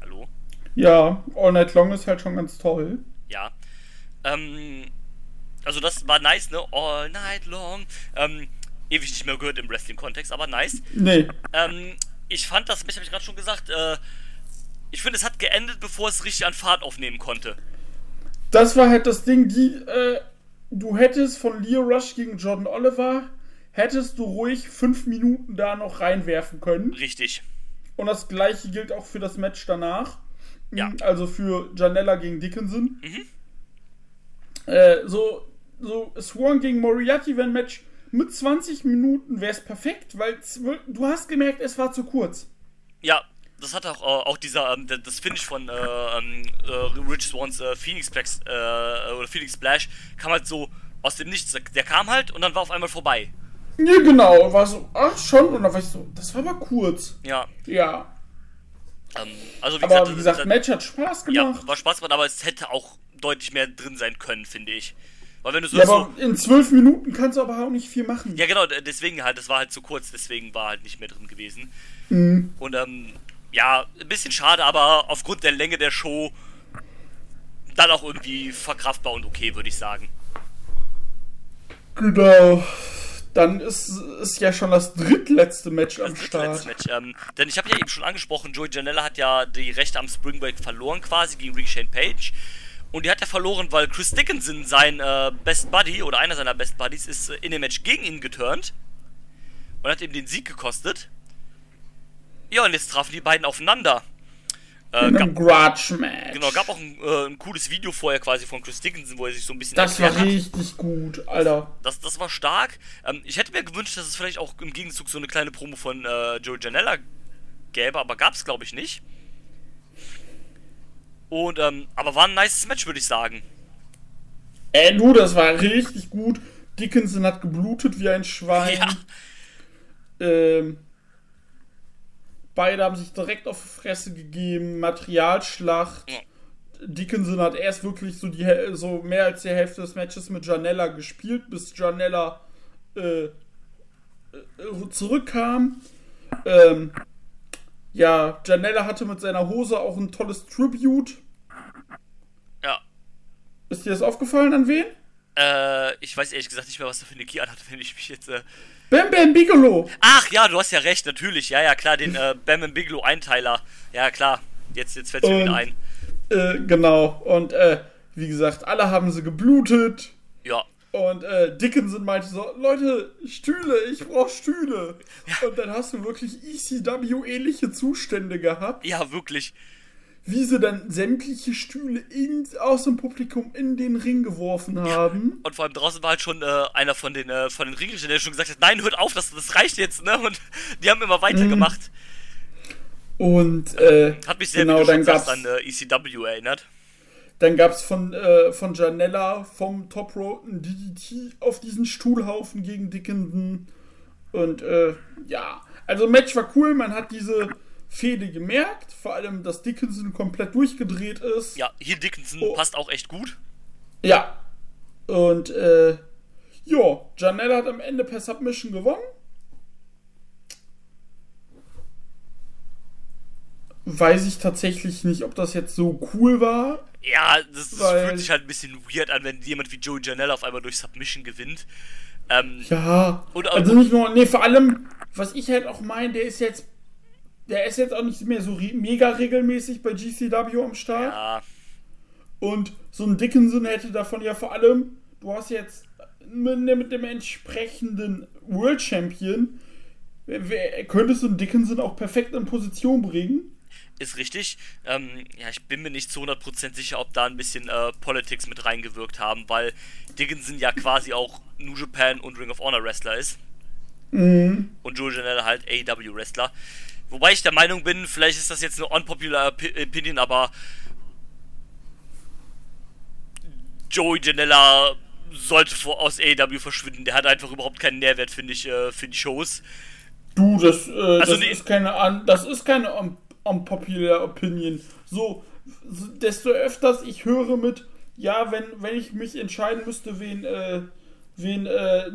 Hallo? ja, All Night Long ist halt schon ganz toll. Ja. Ähm, also das war nice, ne? All night long. Ähm, ewig nicht mehr gehört im Wrestling-Kontext, aber nice. Nee, Ähm, ich fand das, ich habe ich gerade schon gesagt, äh, ich finde, es hat geendet, bevor es richtig an Fahrt aufnehmen konnte. das war halt das Ding, die, äh, du hättest von Leo Rush gegen Jordan Oliver, hättest du ruhig fünf Minuten da noch reinwerfen können. Richtig. Und das gleiche gilt auch für das Match danach. Ja. Mhm, Also für Janella gegen Dickinson. Mhm. Äh, so, so Swan gegen Moriarty wäre ein Match mit 20 Minuten wäre es perfekt, weil du hast gemerkt, es war zu kurz. Ja, das hat auch, äh, auch dieser, ähm, das Finish von äh, ähm, äh, Rich Swans äh, Phoenix Plex, äh, oder Phoenix Splash kam halt so aus dem Nichts. Der kam halt und dann war auf einmal vorbei. Ja, genau. War so, ach schon. Und dann war ich so, das war aber kurz. Ja. Ja. Ähm, also wie Aber gesagt, wie gesagt, das- Match hat Spaß ja, gemacht. war Spaß gemacht, aber es hätte auch deutlich mehr drin sein können, finde ich. Weil wenn du so, Ja, so aber in zwölf Minuten kannst du aber auch nicht viel machen. Ja, genau, deswegen halt, das war halt zu kurz, deswegen war halt nicht mehr drin gewesen. Mhm. Und ähm, ja, ein bisschen schade, aber aufgrund der Länge der Show dann auch irgendwie verkraftbar und okay, würde ich sagen. Genau. Dann ist, ist ja schon das drittletzte Match am Das Start. drittletzte Match. Ähm, denn ich habe ja eben schon angesprochen, Joey Janella hat ja die Rechte am Spring Break verloren quasi gegen Rick Shane Page. Und die hat er verloren, weil Chris Dickinson, sein äh, Best Buddy oder einer seiner Best Buddies, ist äh, in dem Match gegen ihn geturnt und hat ihm den Sieg gekostet. Ja, und jetzt trafen die beiden aufeinander. Äh, In einem Grudge-Match. genau, gab auch ein, äh, ein cooles Video vorher quasi von Chris Dickinson, wo er sich so ein bisschen Das war erklärt hat. richtig gut, Alter. Das, das war stark. Ähm, ich hätte mir gewünscht, dass es vielleicht auch im Gegenzug so eine kleine Promo von äh, Joe Janella gäbe, aber gab es glaube ich nicht. Und, ähm, aber war ein nices Match, würde ich sagen. Ey, du, das war richtig gut. Dickinson hat geblutet wie ein Schwein. Ja, Ähm, beide haben sich direkt auf die Fresse gegeben. Materialschlacht. Ja. Dickinson hat erst wirklich so, die, so mehr als die Hälfte des Matches mit Janella gespielt, bis Janella äh, äh, zurückkam. Ähm, ja, Janella hatte mit seiner Hose auch ein tolles Tribute. ja. Ist dir das aufgefallen an wen? Äh, ich weiß ehrlich gesagt nicht mehr, was er für eine Key anhat, *laughs* wenn ich mich jetzt. Äh Bam Bam Bigelow! Ach ja, du hast ja recht, natürlich. Ja, ja, klar, den äh, Bam Bigelow Einteiler. Ja, klar. Jetzt, jetzt fällt es mir wieder ein. Äh, genau. Und äh, wie gesagt, alle haben sie geblutet. Ja. Und äh, Dickinson meinte so, Leute, Stühle, ich brauche Stühle. Und dann hast du wirklich ECW-ähnliche Zustände gehabt, Ja, wirklich. wie sie dann sämtliche Stühle in, aus dem Publikum in den Ring geworfen haben. Und vor allem draußen war halt schon äh, einer von den, äh, von den Ringrichtern, der schon gesagt hat, nein, hört auf, das, das reicht jetzt, ne? Und die haben immer weitergemacht. Und äh, Hat mich sehr, genau, wie du dann schon sagst, an äh, ECW erinnert. Dann gab's von, äh, von Janella vom Top Rope ein DDT auf diesen Stuhlhaufen gegen Dickinson. Und äh, ja, also Match war cool, man hat diese Fehde gemerkt, vor allem, dass Dickinson komplett durchgedreht ist. Ja, hier Dickinson Oh. passt auch echt gut. Ja. Und äh, ja, Janella hat am Ende per Submission gewonnen. Weiß ich tatsächlich nicht, ob das jetzt so cool war. Ja, das, das Weil- fühlt sich halt ein bisschen weird an, wenn jemand wie Joey Janela auf einmal durch Submission gewinnt. Ähm, Ja. Und- also nicht nur, nee, vor allem, was ich halt auch meine, der ist jetzt, der ist jetzt auch nicht mehr so re mega regelmäßig bei GCW am Start. ja, Und so ein Dickinson hätte davon ja vor allem, du hast jetzt mit, mit dem entsprechenden World Champion, könntest du einen Dickinson auch perfekt in Position bringen. Ist richtig. Ähm, ja, ich bin mir nicht zu 100% sicher, ob da ein bisschen äh, Politics mit reingewirkt haben, weil Dickinson ja quasi auch New Japan und Ring of Honor Wrestler ist. Mhm. Und Joe Janela halt AEW Wrestler. Wobei ich der Meinung bin, vielleicht ist das jetzt eine unpopular Opi- Opinion, aber Joey Janella sollte vor, aus AEW verschwinden. Der hat einfach überhaupt keinen Nährwert, finde ich, äh, für die Shows. Du, das, äh, Also das die- ist keine an, das ist keine unpopular Opinion. So, desto öfters ich höre mit, ja, wenn, wenn ich mich entscheiden müsste, wen, äh, wen äh,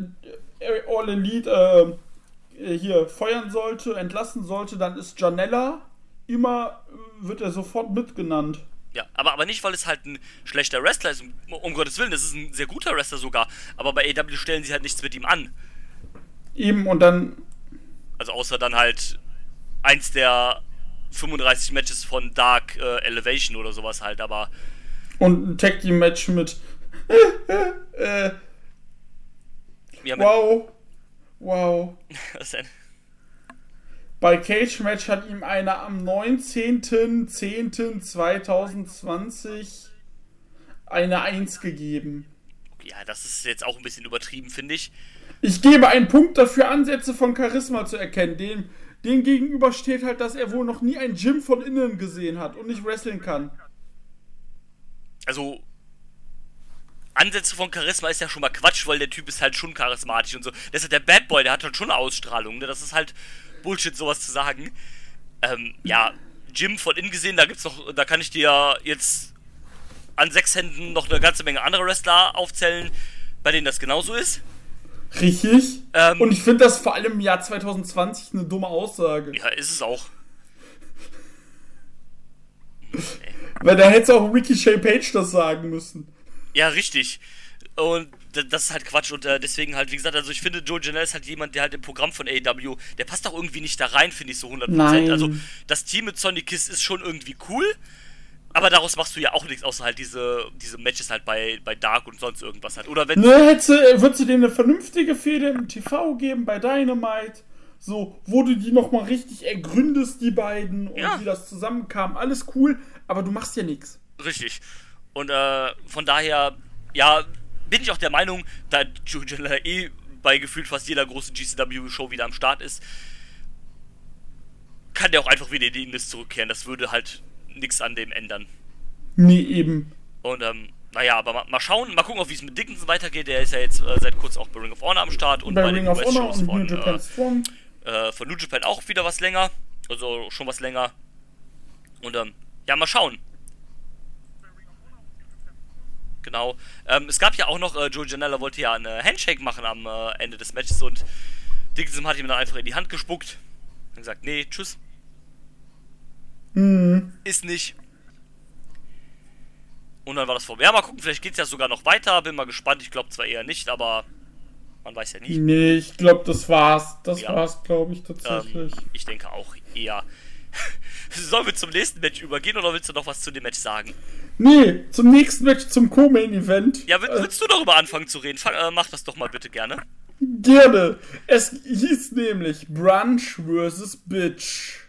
All Elite äh, äh, hier feuern sollte, entlassen sollte, dann ist Janella immer, äh, wird er sofort mitgenannt. Ja, aber, aber nicht, weil es halt ein schlechter Wrestler ist. Um, um Gottes Willen, das ist ein sehr guter Wrestler sogar. Aber bei AEW stellen sie halt nichts mit ihm an. Eben, und dann, Also außer dann halt eins der 35 Matches von Dark äh, Elevation oder sowas halt. Aber und ein Tag Team Match mit, äh, ja, *laughs* mit, wow, wow. *laughs* was denn? Bei Cage Match hat ihm einer am 19.10.2020 eine 1 gegeben. Ja, das ist jetzt auch ein bisschen übertrieben, finde ich. Ich gebe einen Punkt dafür, Ansätze von Charisma zu erkennen. Dem, dem gegenüber steht halt, dass er wohl noch nie ein Gym von innen gesehen hat und nicht wresteln kann. Also, Ansätze von Charisma ist ja schon mal Quatsch, weil der Typ ist halt schon charismatisch und so. Das ist der Bad Boy, der hat halt schon Ausstrahlung. Ne? Das ist halt Bullshit, sowas zu sagen. Ähm, ja, Jim von innen gesehen, da gibt's noch, da kann ich dir jetzt an sechs Händen noch eine ganze Menge andere Wrestler aufzählen, bei denen das genauso ist. Richtig. Ähm, und ich finde das vor allem im Jahr 2020 eine dumme Aussage. Ja, ist es auch. *laughs* Weil da hätte auch Ricky Shay Page das sagen müssen. Ja, richtig. Und das ist halt Quatsch und äh, deswegen halt, wie gesagt, also ich finde, Joe Janelle ist halt jemand, der halt im Programm von AEW, der passt auch irgendwie nicht da rein, finde ich so 100%. Nein. Also das Team mit Sonny Kiss ist schon irgendwie cool, aber daraus machst du ja auch nichts, außer halt diese, diese Matches halt bei, bei Dark und sonst irgendwas halt. Oder wenn, Ne, hätte, würdest du dir eine vernünftige Fehde im TV geben bei Dynamite? So, wo du die nochmal richtig ergründest, die beiden, und Ja. wie das zusammenkam. Alles cool, aber du machst ja nichts. Richtig. Und äh, von daher, ja, bin ich auch der Meinung, da Janelle eh bei gefühlt fast jeder großen GCW-Show wieder am Start ist, kann der auch einfach wieder in die Indus zurückkehren. Das würde halt nichts an dem ändern. Nee, eben. Und ähm, naja, aber mal, mal schauen, mal gucken, wie es mit Dickinson weitergeht. Der ist ja jetzt äh, seit kurzem auch bei Ring of Honor am Start und Bei bei, Ring den US-Shows von, äh, äh, von New Japan auch wieder was länger. Also schon was länger. Und ähm, ja, mal schauen. Genau. Ähm, es gab ja auch noch, äh, Joe Janella wollte ja einen Handshake machen am äh, Ende des Matches und Dickinson hat ihm dann einfach in die Hand gespuckt. Und gesagt, nee, tschüss. Hm. Ist nicht. Und dann war das vorbei. Ja, mal gucken, vielleicht geht es ja sogar noch weiter. Bin mal gespannt. Ich glaube zwar eher nicht, aber man weiß ja nie. Nee, ich glaube, das war's. Das Ja. war's, glaube ich, Ähm, tatsächlich. ich denke auch eher. *laughs* Sollen wir zum nächsten Match übergehen oder willst du noch was zu dem Match sagen? Nee, zum nächsten Match, zum Co-Main-Event. Ja, Äh, willst du darüber anfangen zu reden? Fang, äh, mach das doch mal bitte gerne. Gerne. Es hieß nämlich Brunch vs. Bitch.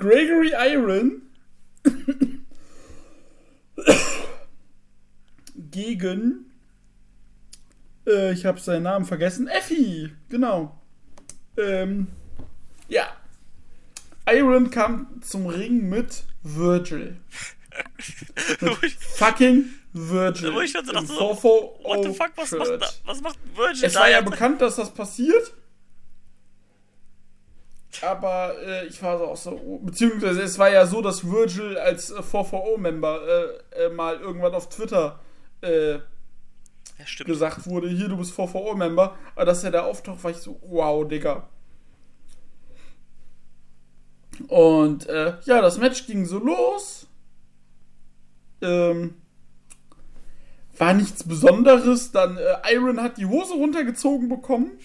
Gregory Iron gegen äh, ich habe seinen Namen vergessen. Effi, genau. Ähm, ja. Iron kam zum Ring mit Virgil. *laughs* Ich- Fucking Virgil. Wo ich schon so dachte, so, 440 What the fuck, was macht, was macht Virgil Es war ja bekannt, dass das passiert. Aber äh, ich war so auch so, beziehungsweise es war ja so, dass Virgil als äh, 440-Member äh, äh, mal irgendwann auf Twitter äh, Ja, gesagt wurde, hier, du bist 440-Member. Aber dass er da auftaucht, war ich so, wow, Digga. Und äh, ja, das Match ging so los. Ähm, war nichts Besonderes. Dann Iron hat die Hose runtergezogen bekommen.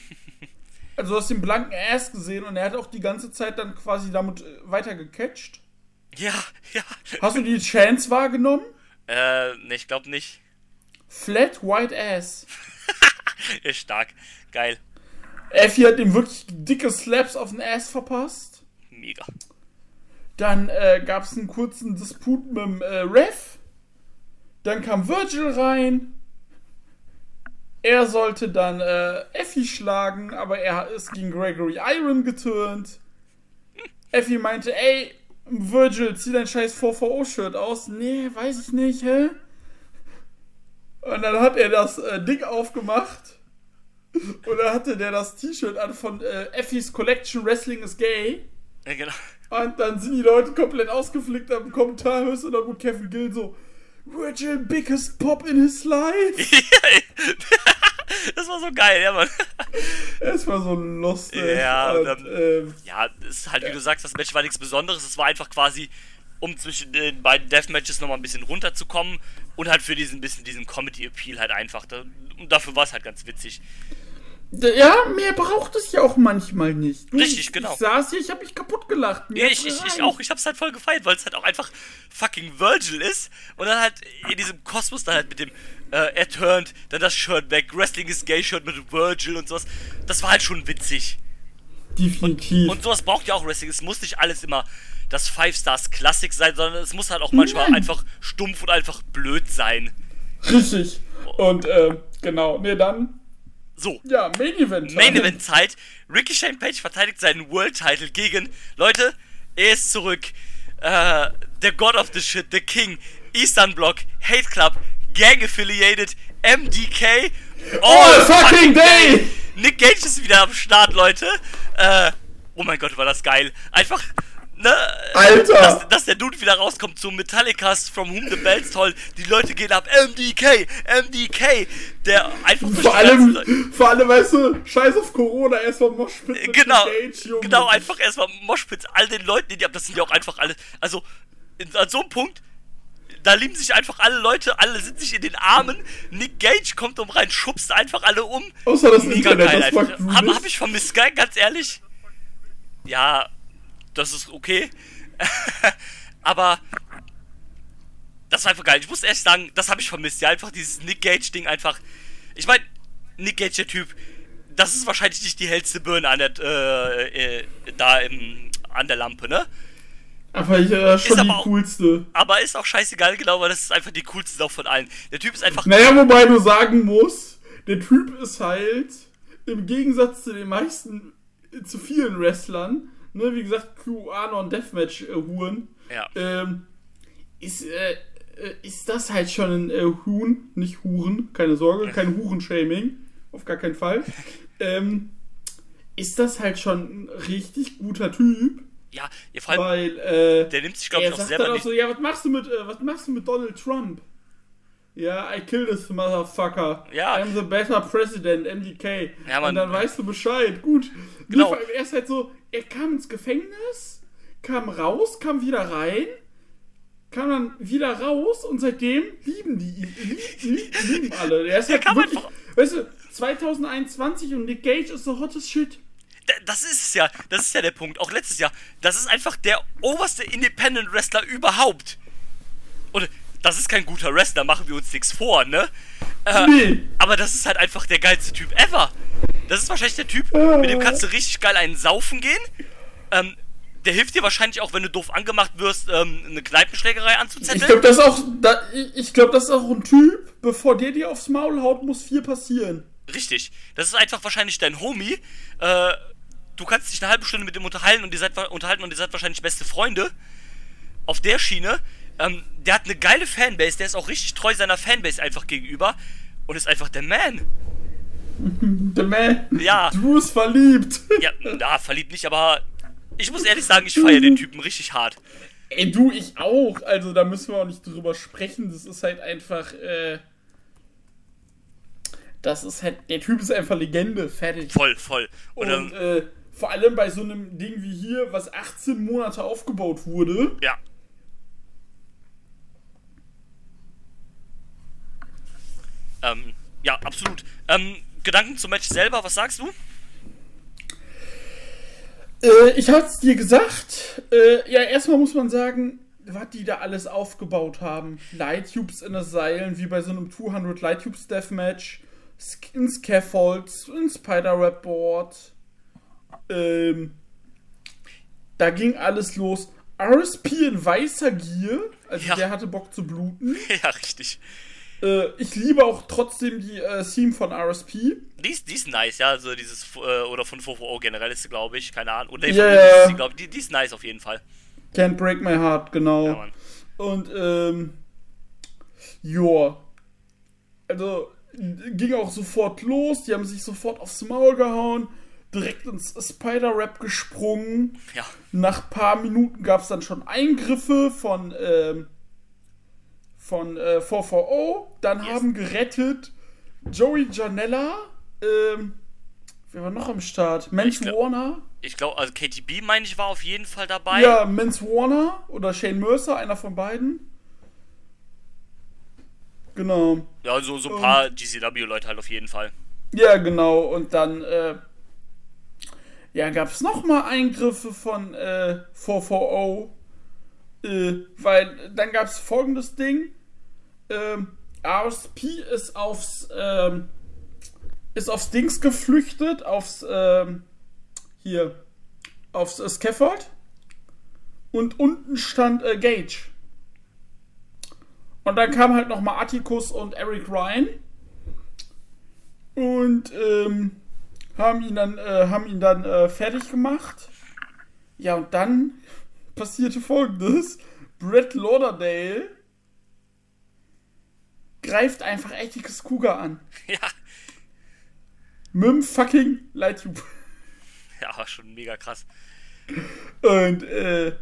Also du hast den blanken Ass gesehen und er hat auch die ganze Zeit dann quasi damit äh, weiter gecatcht. Ja, ja. Hast du die Chance wahrgenommen? Äh, ne, ich glaube nicht. Flat White Ass. *laughs* Ist stark. Geil. Effie hat ihm wirklich dicke Slaps auf den Ass verpasst. Mega. Dann äh, gab es einen kurzen Disput mit dem äh, Ref. Dann kam Virgil rein. Er sollte dann äh, Effie schlagen, aber er ist gegen Gregory Iron geturnt. Effie meinte, ey, Virgil, zieh dein scheiß 440-Shirt aus. Nee, weiß ich nicht, hä? Und dann hat er das äh, Ding aufgemacht. Und dann hatte der das T-Shirt an von äh, Effie's Collection Wrestling is Gay. Ja, genau. Und dann sind die Leute komplett ausgeflickt am Kommentar, hörst du noch gut Kevin Gill so, Virgil biggest pop in his life. *laughs* *laughs* das war so geil, ja, Mann. Es war so lustig. Ja, und, und, ähm, Ja, es ist halt, wie du sagst, das Match war nichts Besonderes. Es war einfach quasi, um zwischen den beiden Deathmatches nochmal ein bisschen runterzukommen und halt für diesen bisschen diesen Comedy-Appeal halt einfach. Da, und dafür war es halt ganz witzig. ja, mehr braucht es ja auch manchmal nicht. Du, Richtig, ich, genau. Ich saß hier, ich hab mich kaputt gelacht. Mir Ja, ich, ich, ich auch. Ich hab's halt voll gefeiert, weil es halt auch einfach fucking Virgil ist. Und dann halt in diesem Kosmos dann halt mit dem äh, er turned, dann das Shirt weg, Wrestling is Gay Shirt mit Virgil und sowas. Das war halt schon witzig. Definitiv. Und sowas braucht ja auch Wrestling. Es muss nicht alles immer das Five Stars Classic sein, sondern es muss halt auch manchmal Nein. einfach stumpf und einfach blöd sein. Richtig. Und, ähm, genau. Ne, dann, So, ja, Main Event. Main Event Zeit. Ricky Shane Page verteidigt seinen World Title gegen, Leute, er ist zurück. Äh, der God of the Shit, The King, Eastern Block, Hate Club, Gang Affiliated, MDK. All fucking day! Nick Gage ist wieder am Start, Leute. Äh, oh mein Gott, war das geil. Einfach, ne? Alter! Dass, dass der Dude wieder rauskommt zu Metallicas From Whom the Bells toll. Die Leute gehen ab. MDK, MDK. Der einfach Vor allem, vor allem, weißt du, scheiß auf Corona, erstmal Moshpit mit Genau, Gage, Junge. genau, einfach erstmal Moshpits, all den Leuten, die ab, das sind ja auch einfach alle, also, an so einem Punkt, da lieben sich einfach alle Leute, alle sind sich in den Armen, Nick Gage kommt um rein, schubst einfach alle um. Außer das Mega Internet, geil das einfach. Hab, hab ich vermisst, geil, ganz ehrlich. Ja, das ist okay. *laughs* Aber das war einfach geil. Ich muss ehrlich sagen, das habe ich vermisst. Ja, einfach dieses Nick Gage-Ding einfach. Ich meine, Nick Gage, der Typ, das ist wahrscheinlich nicht die hellste Birne an der, äh, äh, da im, an der Lampe, ne? Aber ich, äh, schon Ist die aber auch- coolste. Aber ist auch scheißegal, genau, weil das ist einfach die coolste Sau von allen. Der Typ ist einfach. Naja, wobei du sagen musst, der Typ ist halt, im Gegensatz zu den meisten, äh, zu vielen Wrestlern, ne, wie gesagt, QAnon Deathmatch-Huren, Ja. ähm, ist, äh, äh, ist das halt schon ein äh, Huhn, nicht Huren, keine Sorge, kein Hurenshaming, auf gar keinen Fall. *laughs* ähm, ist das halt schon ein richtig guter Typ, Ja, ja, vor allem, weil, äh, der nimmt sich, glaube ich, auch selber dann auch so, ja, was machst du mit, äh, was machst du mit Donald Trump? Ja, I kill this motherfucker. Ja. I'm the better president, MDK. Ja, Mann. Und dann weißt du Bescheid. Gut. Genau. Allem, Er ist halt so, er kam ins Gefängnis, kam raus, kam wieder rein, kam dann wieder raus und seitdem lieben die ihn. Lieben, lieben, alle. Er ist halt wirklich, einfach- weißt du, 2021 und Nick Gage ist so hottes Shit. Das ist es ja, das ist ja der Punkt. Auch letztes Jahr. Das ist einfach der oberste Independent Wrestler überhaupt. Und das ist kein guter Wrestler, machen wir uns nichts vor, ne? Äh, Nee. Aber das ist halt einfach der geilste Typ ever. Das ist wahrscheinlich der Typ, mit dem kannst du richtig geil einen saufen gehen. Ähm, der hilft dir wahrscheinlich auch, wenn du doof angemacht wirst, ähm, eine Kneipenschlägerei Ich anzuzetteln. glaube, das ist auch, da, ich- ich glaube, das ist auch ein Typ, bevor der dir aufs Maul haut, muss viel passieren. Richtig. Das ist einfach wahrscheinlich dein Homie. Äh, du kannst dich eine halbe Stunde mit ihm unterhalten und ihr seid, unterhalten und ihr seid wahrscheinlich beste Freunde. Auf der Schiene. Ähm, der hat eine geile Fanbase, der ist auch richtig treu seiner Fanbase einfach gegenüber und ist einfach der Man. *laughs* The man. Ja. Du bist verliebt. *laughs* Ja, na, verliebt nicht, aber ich muss ehrlich sagen, ich feiere den Typen richtig hart. Ey, du, ich auch. Also, da müssen wir auch nicht drüber sprechen. Das ist halt einfach, äh. Das ist halt. Der Typ ist einfach Legende. Fertig. Voll, voll. Und, Und, ähm, äh, vor allem bei so einem Ding wie hier, was 18 Monate aufgebaut wurde. ja. Ähm, ja, absolut. Ähm, Gedanken zum Match selber, was sagst du? Äh, ich hab's dir gesagt. Äh, ja, erstmal muss man sagen, was die da alles aufgebaut haben. Light Tubes in den Seilen, wie bei so einem 200 Light Tubes Deathmatch. Ein Scaffold, ein Spider-Rap Board. Ähm, da ging alles los. RSP in weißer Gier, also Ja. der hatte Bock zu bluten. *laughs* ja, richtig. Äh, ich liebe auch trotzdem die äh, Theme von RSP. Die ist, die ist nice, ja, also dieses, äh, oder von VVO generell ist sie, glaube ich, keine Ahnung. Oder ist sie, glaub, ich, die, die ist nice auf jeden Fall. Can't break my heart, genau. Ja. Und, ähm, joa. Also ging auch sofort los, die haben sich sofort aufs Maul gehauen, direkt ins Spider-Rap gesprungen. Ja. Nach paar Minuten gab es dann schon Eingriffe von, ähm, von äh, 440. Dann Yes. haben gerettet Joey Janella, ähm, wer war noch am Start? Glaub- Warner. Ich glaube, also KTB, meine ich, war auf jeden Fall dabei. Ja, Mance Warner oder Shane Mercer, einer von beiden. Genau. Ja, so, so ein paar GCW-Leute halt auf jeden Fall. Ja, genau. Und dann äh, ja, gab es nochmal Eingriffe von äh, 440. Äh, weil dann gab es folgendes Ding. Ähm, RSP ist aufs ähm, ist aufs Dings geflüchtet, aufs ähm, hier aufs äh, Scaffold und unten stand äh, Gage. Und dann kam halt nochmal Atticus und Eric Ryan und ähm, haben ihn dann, äh, haben ihn dann äh, fertig gemacht. Ja, und dann *laughs* passierte folgendes. Brett Lauderdale greift einfach Atticus Cougar an. *laughs* Ja. Mit dem fucking Lighttube. Ja, war schon mega krass. Und äh,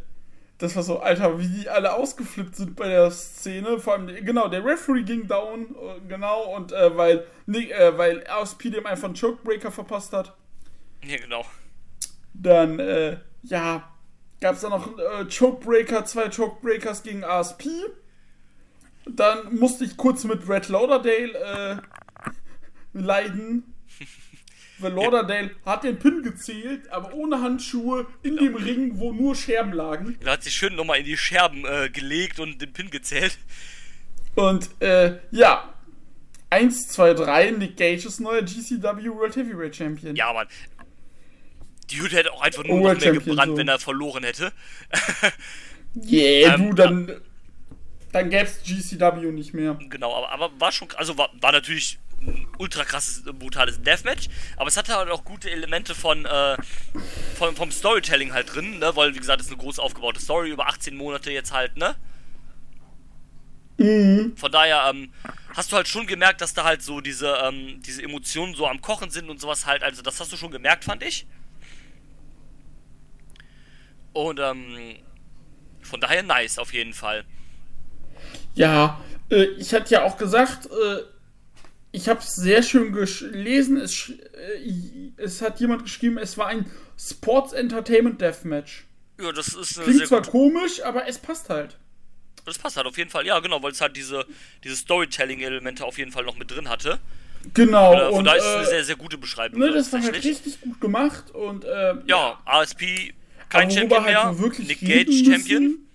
das war so, Alter, wie die alle ausgeflippt sind bei der Szene. Vor allem, genau, der Referee ging down, äh, genau, und äh, weil, nee, äh, weil RSP dem einfach einen Chokebreaker verpasst hat. Ja, genau. Dann, äh, ja, gab es dann noch äh, Chokebreaker, zwei Chokebreakers gegen ASP. Dann musste ich kurz mit Red Lauderdale äh, leiden. *laughs* Weil Lauderdale hat den Pin gezählt, aber ohne Handschuhe in dem Ring, wo nur Scherben lagen. Er hat sich schön nochmal in die Scherben äh, gelegt und den Pin gezählt. Und äh, ja, 1, 2, 3, Nick Gage ist neuer GCW World Heavyweight Champion. Ja, Mann. Die Hütte hätte auch einfach nur Oh, noch mehr Champion, gebrannt, so. wenn er verloren hätte. *laughs* Yeah, Ähm, du, dann, dann gäb's GCW nicht mehr. Genau, aber, aber war schon, also war, war natürlich ein ultra krasses, brutales Deathmatch, aber es hatte halt auch gute Elemente von, äh, von vom Storytelling halt drin, ne, weil wie gesagt, es ist eine groß aufgebaute Story über 18 Monate jetzt halt, ne? Von daher ähm, hast du halt schon gemerkt, dass da halt so diese, ähm, diese Emotionen so am Kochen sind und sowas halt, also das hast du schon gemerkt, fand ich. Und ähm, von daher nice auf jeden Fall. Ja, äh, ich hatte ja auch gesagt, äh, ich habe es sehr schön gelesen. Es, äh, es hat jemand geschrieben, es war ein Sports Entertainment Deathmatch. Ja, das ist eine Klingt zwar gute komisch, aber es passt halt. Das passt halt auf jeden Fall, ja, genau, weil es halt diese, diese Storytelling-Elemente auf jeden Fall noch mit drin hatte. Genau. Äh, von und, daher ist es eine äh, sehr, sehr gute Beschreibung. ne, das war halt richtig gut gemacht und äh, Ja, ASP, kein Champion mehr. halt wirklich Nick Gage Champion. müssen,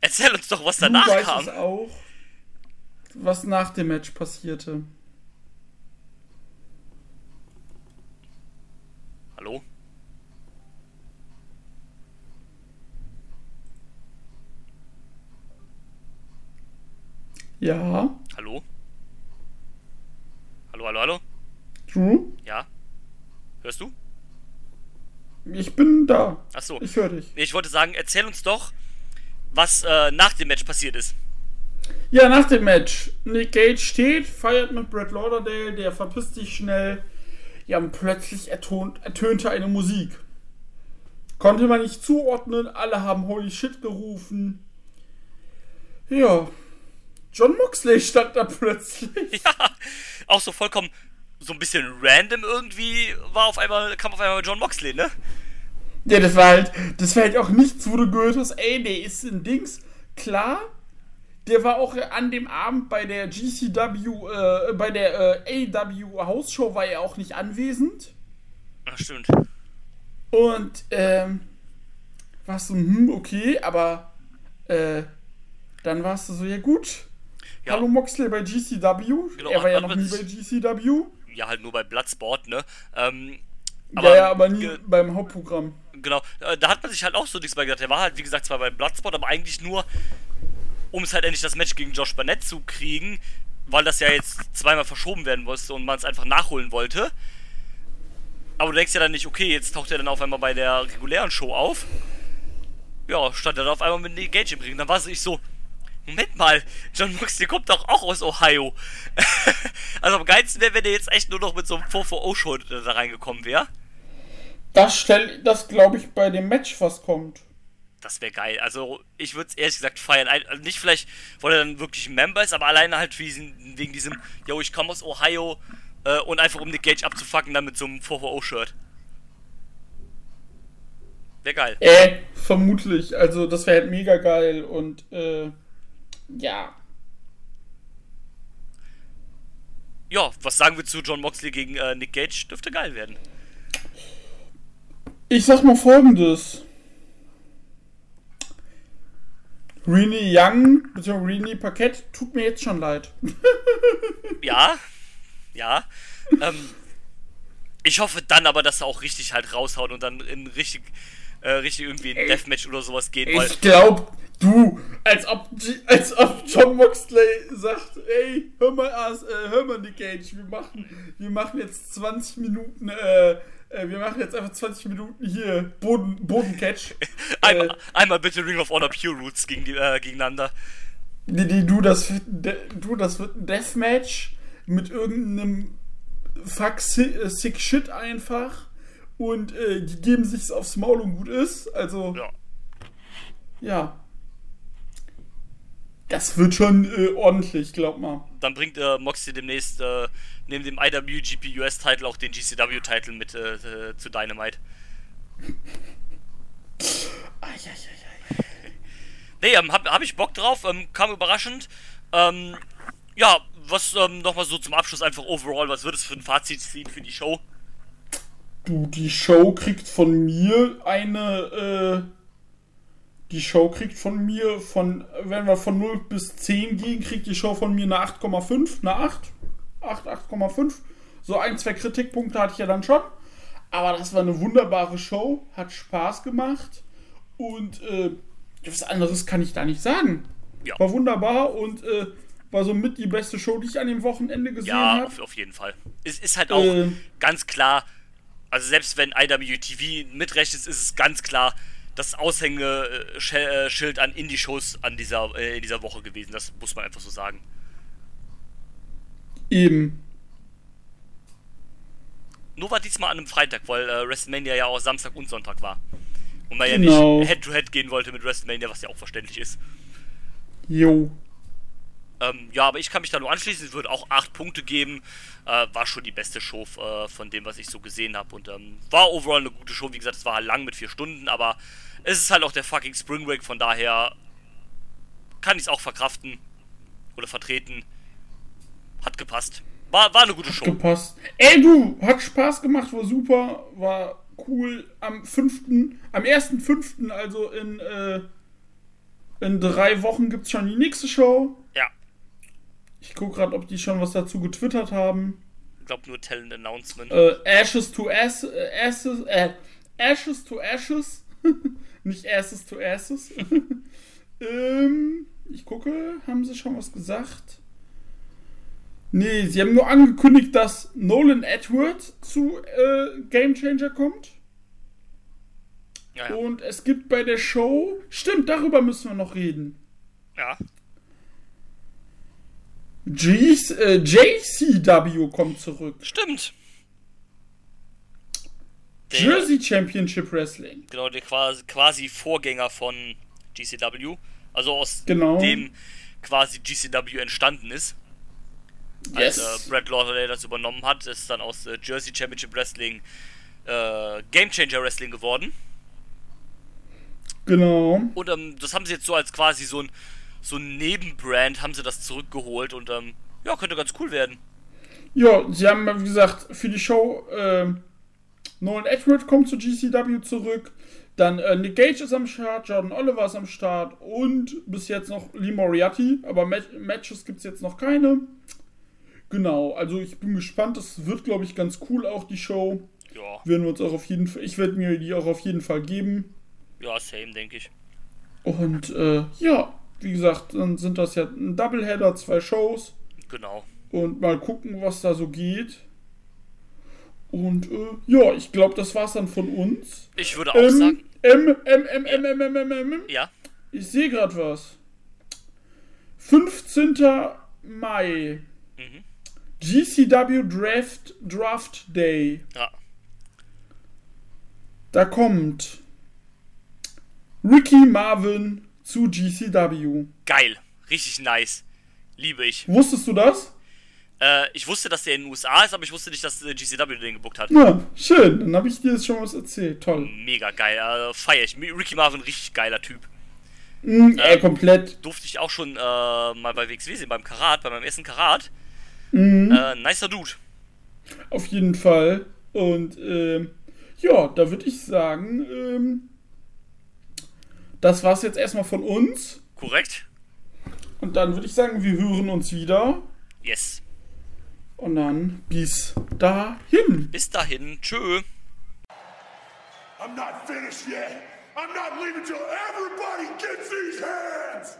Erzähl uns doch, was Du danach weißt kam. es auch, was nach dem Match passierte. Hallo? Ja, Hallo? Hallo, hallo, hallo? Drew, Ja? Hörst du? ich bin da. Achso. Ich höre dich. Ich wollte sagen, erzähl uns doch, was äh, nach dem Match passiert ist. Ja, nach dem Match. Nick Gage steht, feiert mit Brett Lauderdale, der verpisst sich schnell. Ja, und plötzlich ertont, ertönte eine Musik. Konnte man nicht zuordnen, alle haben Holy Shit gerufen. Ja, John Moxley stand da plötzlich. *laughs* Ja, auch so vollkommen, so ein bisschen random irgendwie war auf einmal, kam auf einmal John Moxley, ne? Ja, das war halt, das war halt auch nichts, wo du gehört hast, ey, der ist ein Dings. Klar, der war auch an dem Abend bei der GCW, äh, bei der äh, AW Hausshow war er auch nicht anwesend. Ja, stimmt. Und, ähm, warst du, hm, okay, aber, äh, dann warst du so, ja gut. Ja. Hallo Moxley bei GCW. Genau, er war ja noch nie bei GCW. Ja, halt nur bei Bloodsport, ne? Ähm, ja, ja, aber nie beim Hauptprogramm. Genau, äh, da hat man sich halt auch so nichts mehr gedacht. Der war halt, wie gesagt, zwar bei Bloodsport, aber eigentlich nur, um es halt endlich das Match gegen Josh Barnett zu kriegen, weil das ja jetzt zweimal verschoben werden musste und man es einfach nachholen wollte. Aber du denkst ja dann nicht, okay, jetzt taucht er dann auf einmal bei der regulären Show auf. Ja, stand er dann auf einmal mit Nick Gage im Ring. Dann war ich so, Moment mal, John Moxley kommt doch auch aus Ohio. *laughs* also am geilsten wäre, wenn er jetzt echt nur noch mit so einem 4-4-O-Show da reingekommen wäre. Das stell, das glaube ich bei dem Match, was kommt. Das wäre geil. Also ich würde es ehrlich gesagt feiern. Also nicht vielleicht, weil er dann wirklich ein Member ist, aber alleine halt wegen diesem, yo, ich komme aus Ohio äh, und einfach um Nick Gage abzufacken, dann mit so einem 4-4-O-Shirt. Wäre geil. Äh, vermutlich. Also das wäre halt mega geil und äh, ja. Ja, was sagen wir zu John Moxley gegen äh, Nick Gage? Dürfte geil werden. Ich sag mal folgendes. Rini Young, beziehungsweise Rini Paquette, tut mir jetzt schon leid. *laughs* ja, ja. Ähm, ich hoffe dann aber, dass er auch richtig halt raushaut und dann in richtig, äh, richtig irgendwie ein Deathmatch oder sowas geht. Ich glaub, du, als ob, als ob John Moxley sagt, ey, hör mal, äh, hör mal, Nick Cage, wir machen, wir machen jetzt 20 Minuten, äh, äh, wir machen jetzt einfach 20 Minuten hier Boden, Bodencatch. *laughs* einmal, äh, einmal bitte Ring of Honor Pure Roots gegen die, äh, gegeneinander. Nee, nee, du, das, du, das wird ein Deathmatch mit irgendeinem Fuck äh, sick Shit einfach und äh, die geben sich's aufs Maul und gut ist. Also. Ja. Ja. Das wird schon äh, ordentlich, glaub mal. Dann bringt äh, Moxie demnächst äh, neben dem IWGP US-Title auch den GCW-Title mit äh, äh, zu Dynamite. nee, ähm, hab, hab ich Bock drauf, ähm, kam überraschend. Ähm, ja, was ähm, nochmal so zum Abschluss einfach overall, was wird es für ein Fazit ziehen für die Show? Du, die Show kriegt von mir eine, äh, die Show kriegt von mir von, wenn wir von 0 bis 10 gehen, kriegt die Show von mir eine 8,5, eine 8. 8, 8,5. So ein, zwei Kritikpunkte hatte ich ja dann schon. Aber das war eine wunderbare Show, hat Spaß gemacht und äh, was anderes kann ich da nicht sagen. Ja. War wunderbar und äh, war somit die beste Show, die ich an dem Wochenende gesehen habe. Ja, auf, auf, jeden Fall. Es ist halt auch äh, ganz klar, also selbst wenn IWTV mitrechnet, ist es ganz klar das Aushängeschild an Indie-Shows an dieser, äh, in dieser Woche gewesen. Das muss man einfach so sagen. Eben. Nur war diesmal an einem Freitag, weil äh, WrestleMania ja auch Samstag und Sonntag war. Und man genau. ja nicht Head-to-Head -head gehen wollte mit WrestleMania, was ja auch verständlich ist. Jo. Ähm, ja, aber ich kann mich da nur anschließen. Es wird auch 8 Punkte geben. Äh, war schon die beste Show äh, von dem, was ich so gesehen habe. Und ähm, war overall eine gute Show. Wie gesagt, es war lang mit 4 Stunden, aber es ist halt auch der fucking Spring Break. Von daher kann ich es auch verkraften oder vertreten. Hat gepasst. War, war eine gute Show. Hat gepasst. Ey, du, hat Spaß gemacht, war super, war cool. Am 5., am 1.5., also in, äh, in drei Wochen gibt es schon die nächste Show. Ja. Ich gucke gerade, ob die schon was dazu getwittert haben. Ich glaube nur Talent Announcement. Äh, Ashes to Ass, äh, Ashes, äh, Ashes to Ashes. *laughs* Nicht Asses to Asses. ähm, ich gucke, haben sie schon was gesagt? Nee, sie haben nur angekündigt, dass Nolan Edward zu äh, Game Changer kommt. Ja, ja. Und es gibt bei der Show. Stimmt, darüber müssen wir noch reden. Ja. G's, äh, JCW kommt zurück. Stimmt. Der, Jersey Championship Wrestling. Genau, der quasi, quasi Vorgänger von GCW. Also aus genau. dem quasi GCW entstanden ist. Yes. Als äh, Brad Lauderday das übernommen hat, ist dann aus äh, Jersey Championship Wrestling äh, Game Changer Wrestling geworden. Genau. Und ähm, das haben sie jetzt so als quasi so ein, so ein Nebenbrand, haben sie das zurückgeholt und ähm, ja, könnte ganz cool werden. Ja, sie haben, wie gesagt, für die Show äh, Nolan Edward kommt zu GCW zurück. Dann äh, Nick Gage ist am Start, Jordan Oliver ist am Start und bis jetzt noch Lee Moriarty. Aber Mat Matches gibt es jetzt noch keine. Genau, also ich bin gespannt. Das wird, glaube ich, ganz cool auch, die Show. Ja. Werden wir uns auch auf jeden Fall, ich werde mir die auch auf jeden Fall geben. Ja, same, denke ich. Und äh, ja, wie gesagt, dann sind das ja ein Doubleheader, zwei Shows. Genau. Und mal gucken, was da so geht. Und äh, ja, ich glaube, das war's dann von uns. Ich würde auch ähm, sagen. M, M, M, M, M, M, M, M, M. Ja. Ich sehe gerade was. 15. Mai. GCW Draft, Draft Day. Ja. Da kommt Ricky Marvin zu GCW. Geil. Richtig nice. Liebe ich. Wusstest du das? Äh, ich wusste, dass der in den USA ist, aber ich wusste nicht, dass äh, GCW den gebuckt hat. Ja, schön. Dann habe ich dir jetzt schon was erzählt. Toll. Mega geil. Äh, feier ich. Ricky Marvin, richtig geiler Typ. Mhm, äh, komplett. Durfte ich auch schon äh, mal bei WXW sehen, beim Karat, bei meinem ersten Karat. Äh, nicer Dude. Auf jeden Fall. Und ähm, ja, da würde ich sagen, ähm, das war's jetzt erstmal von uns. Korrekt? Und dann würde ich sagen, wir hören uns wieder. Yes. Und dann bis dahin. Bis dahin. Tschö. I'm not finished yet. I'm not leaving till everybody gets these hands.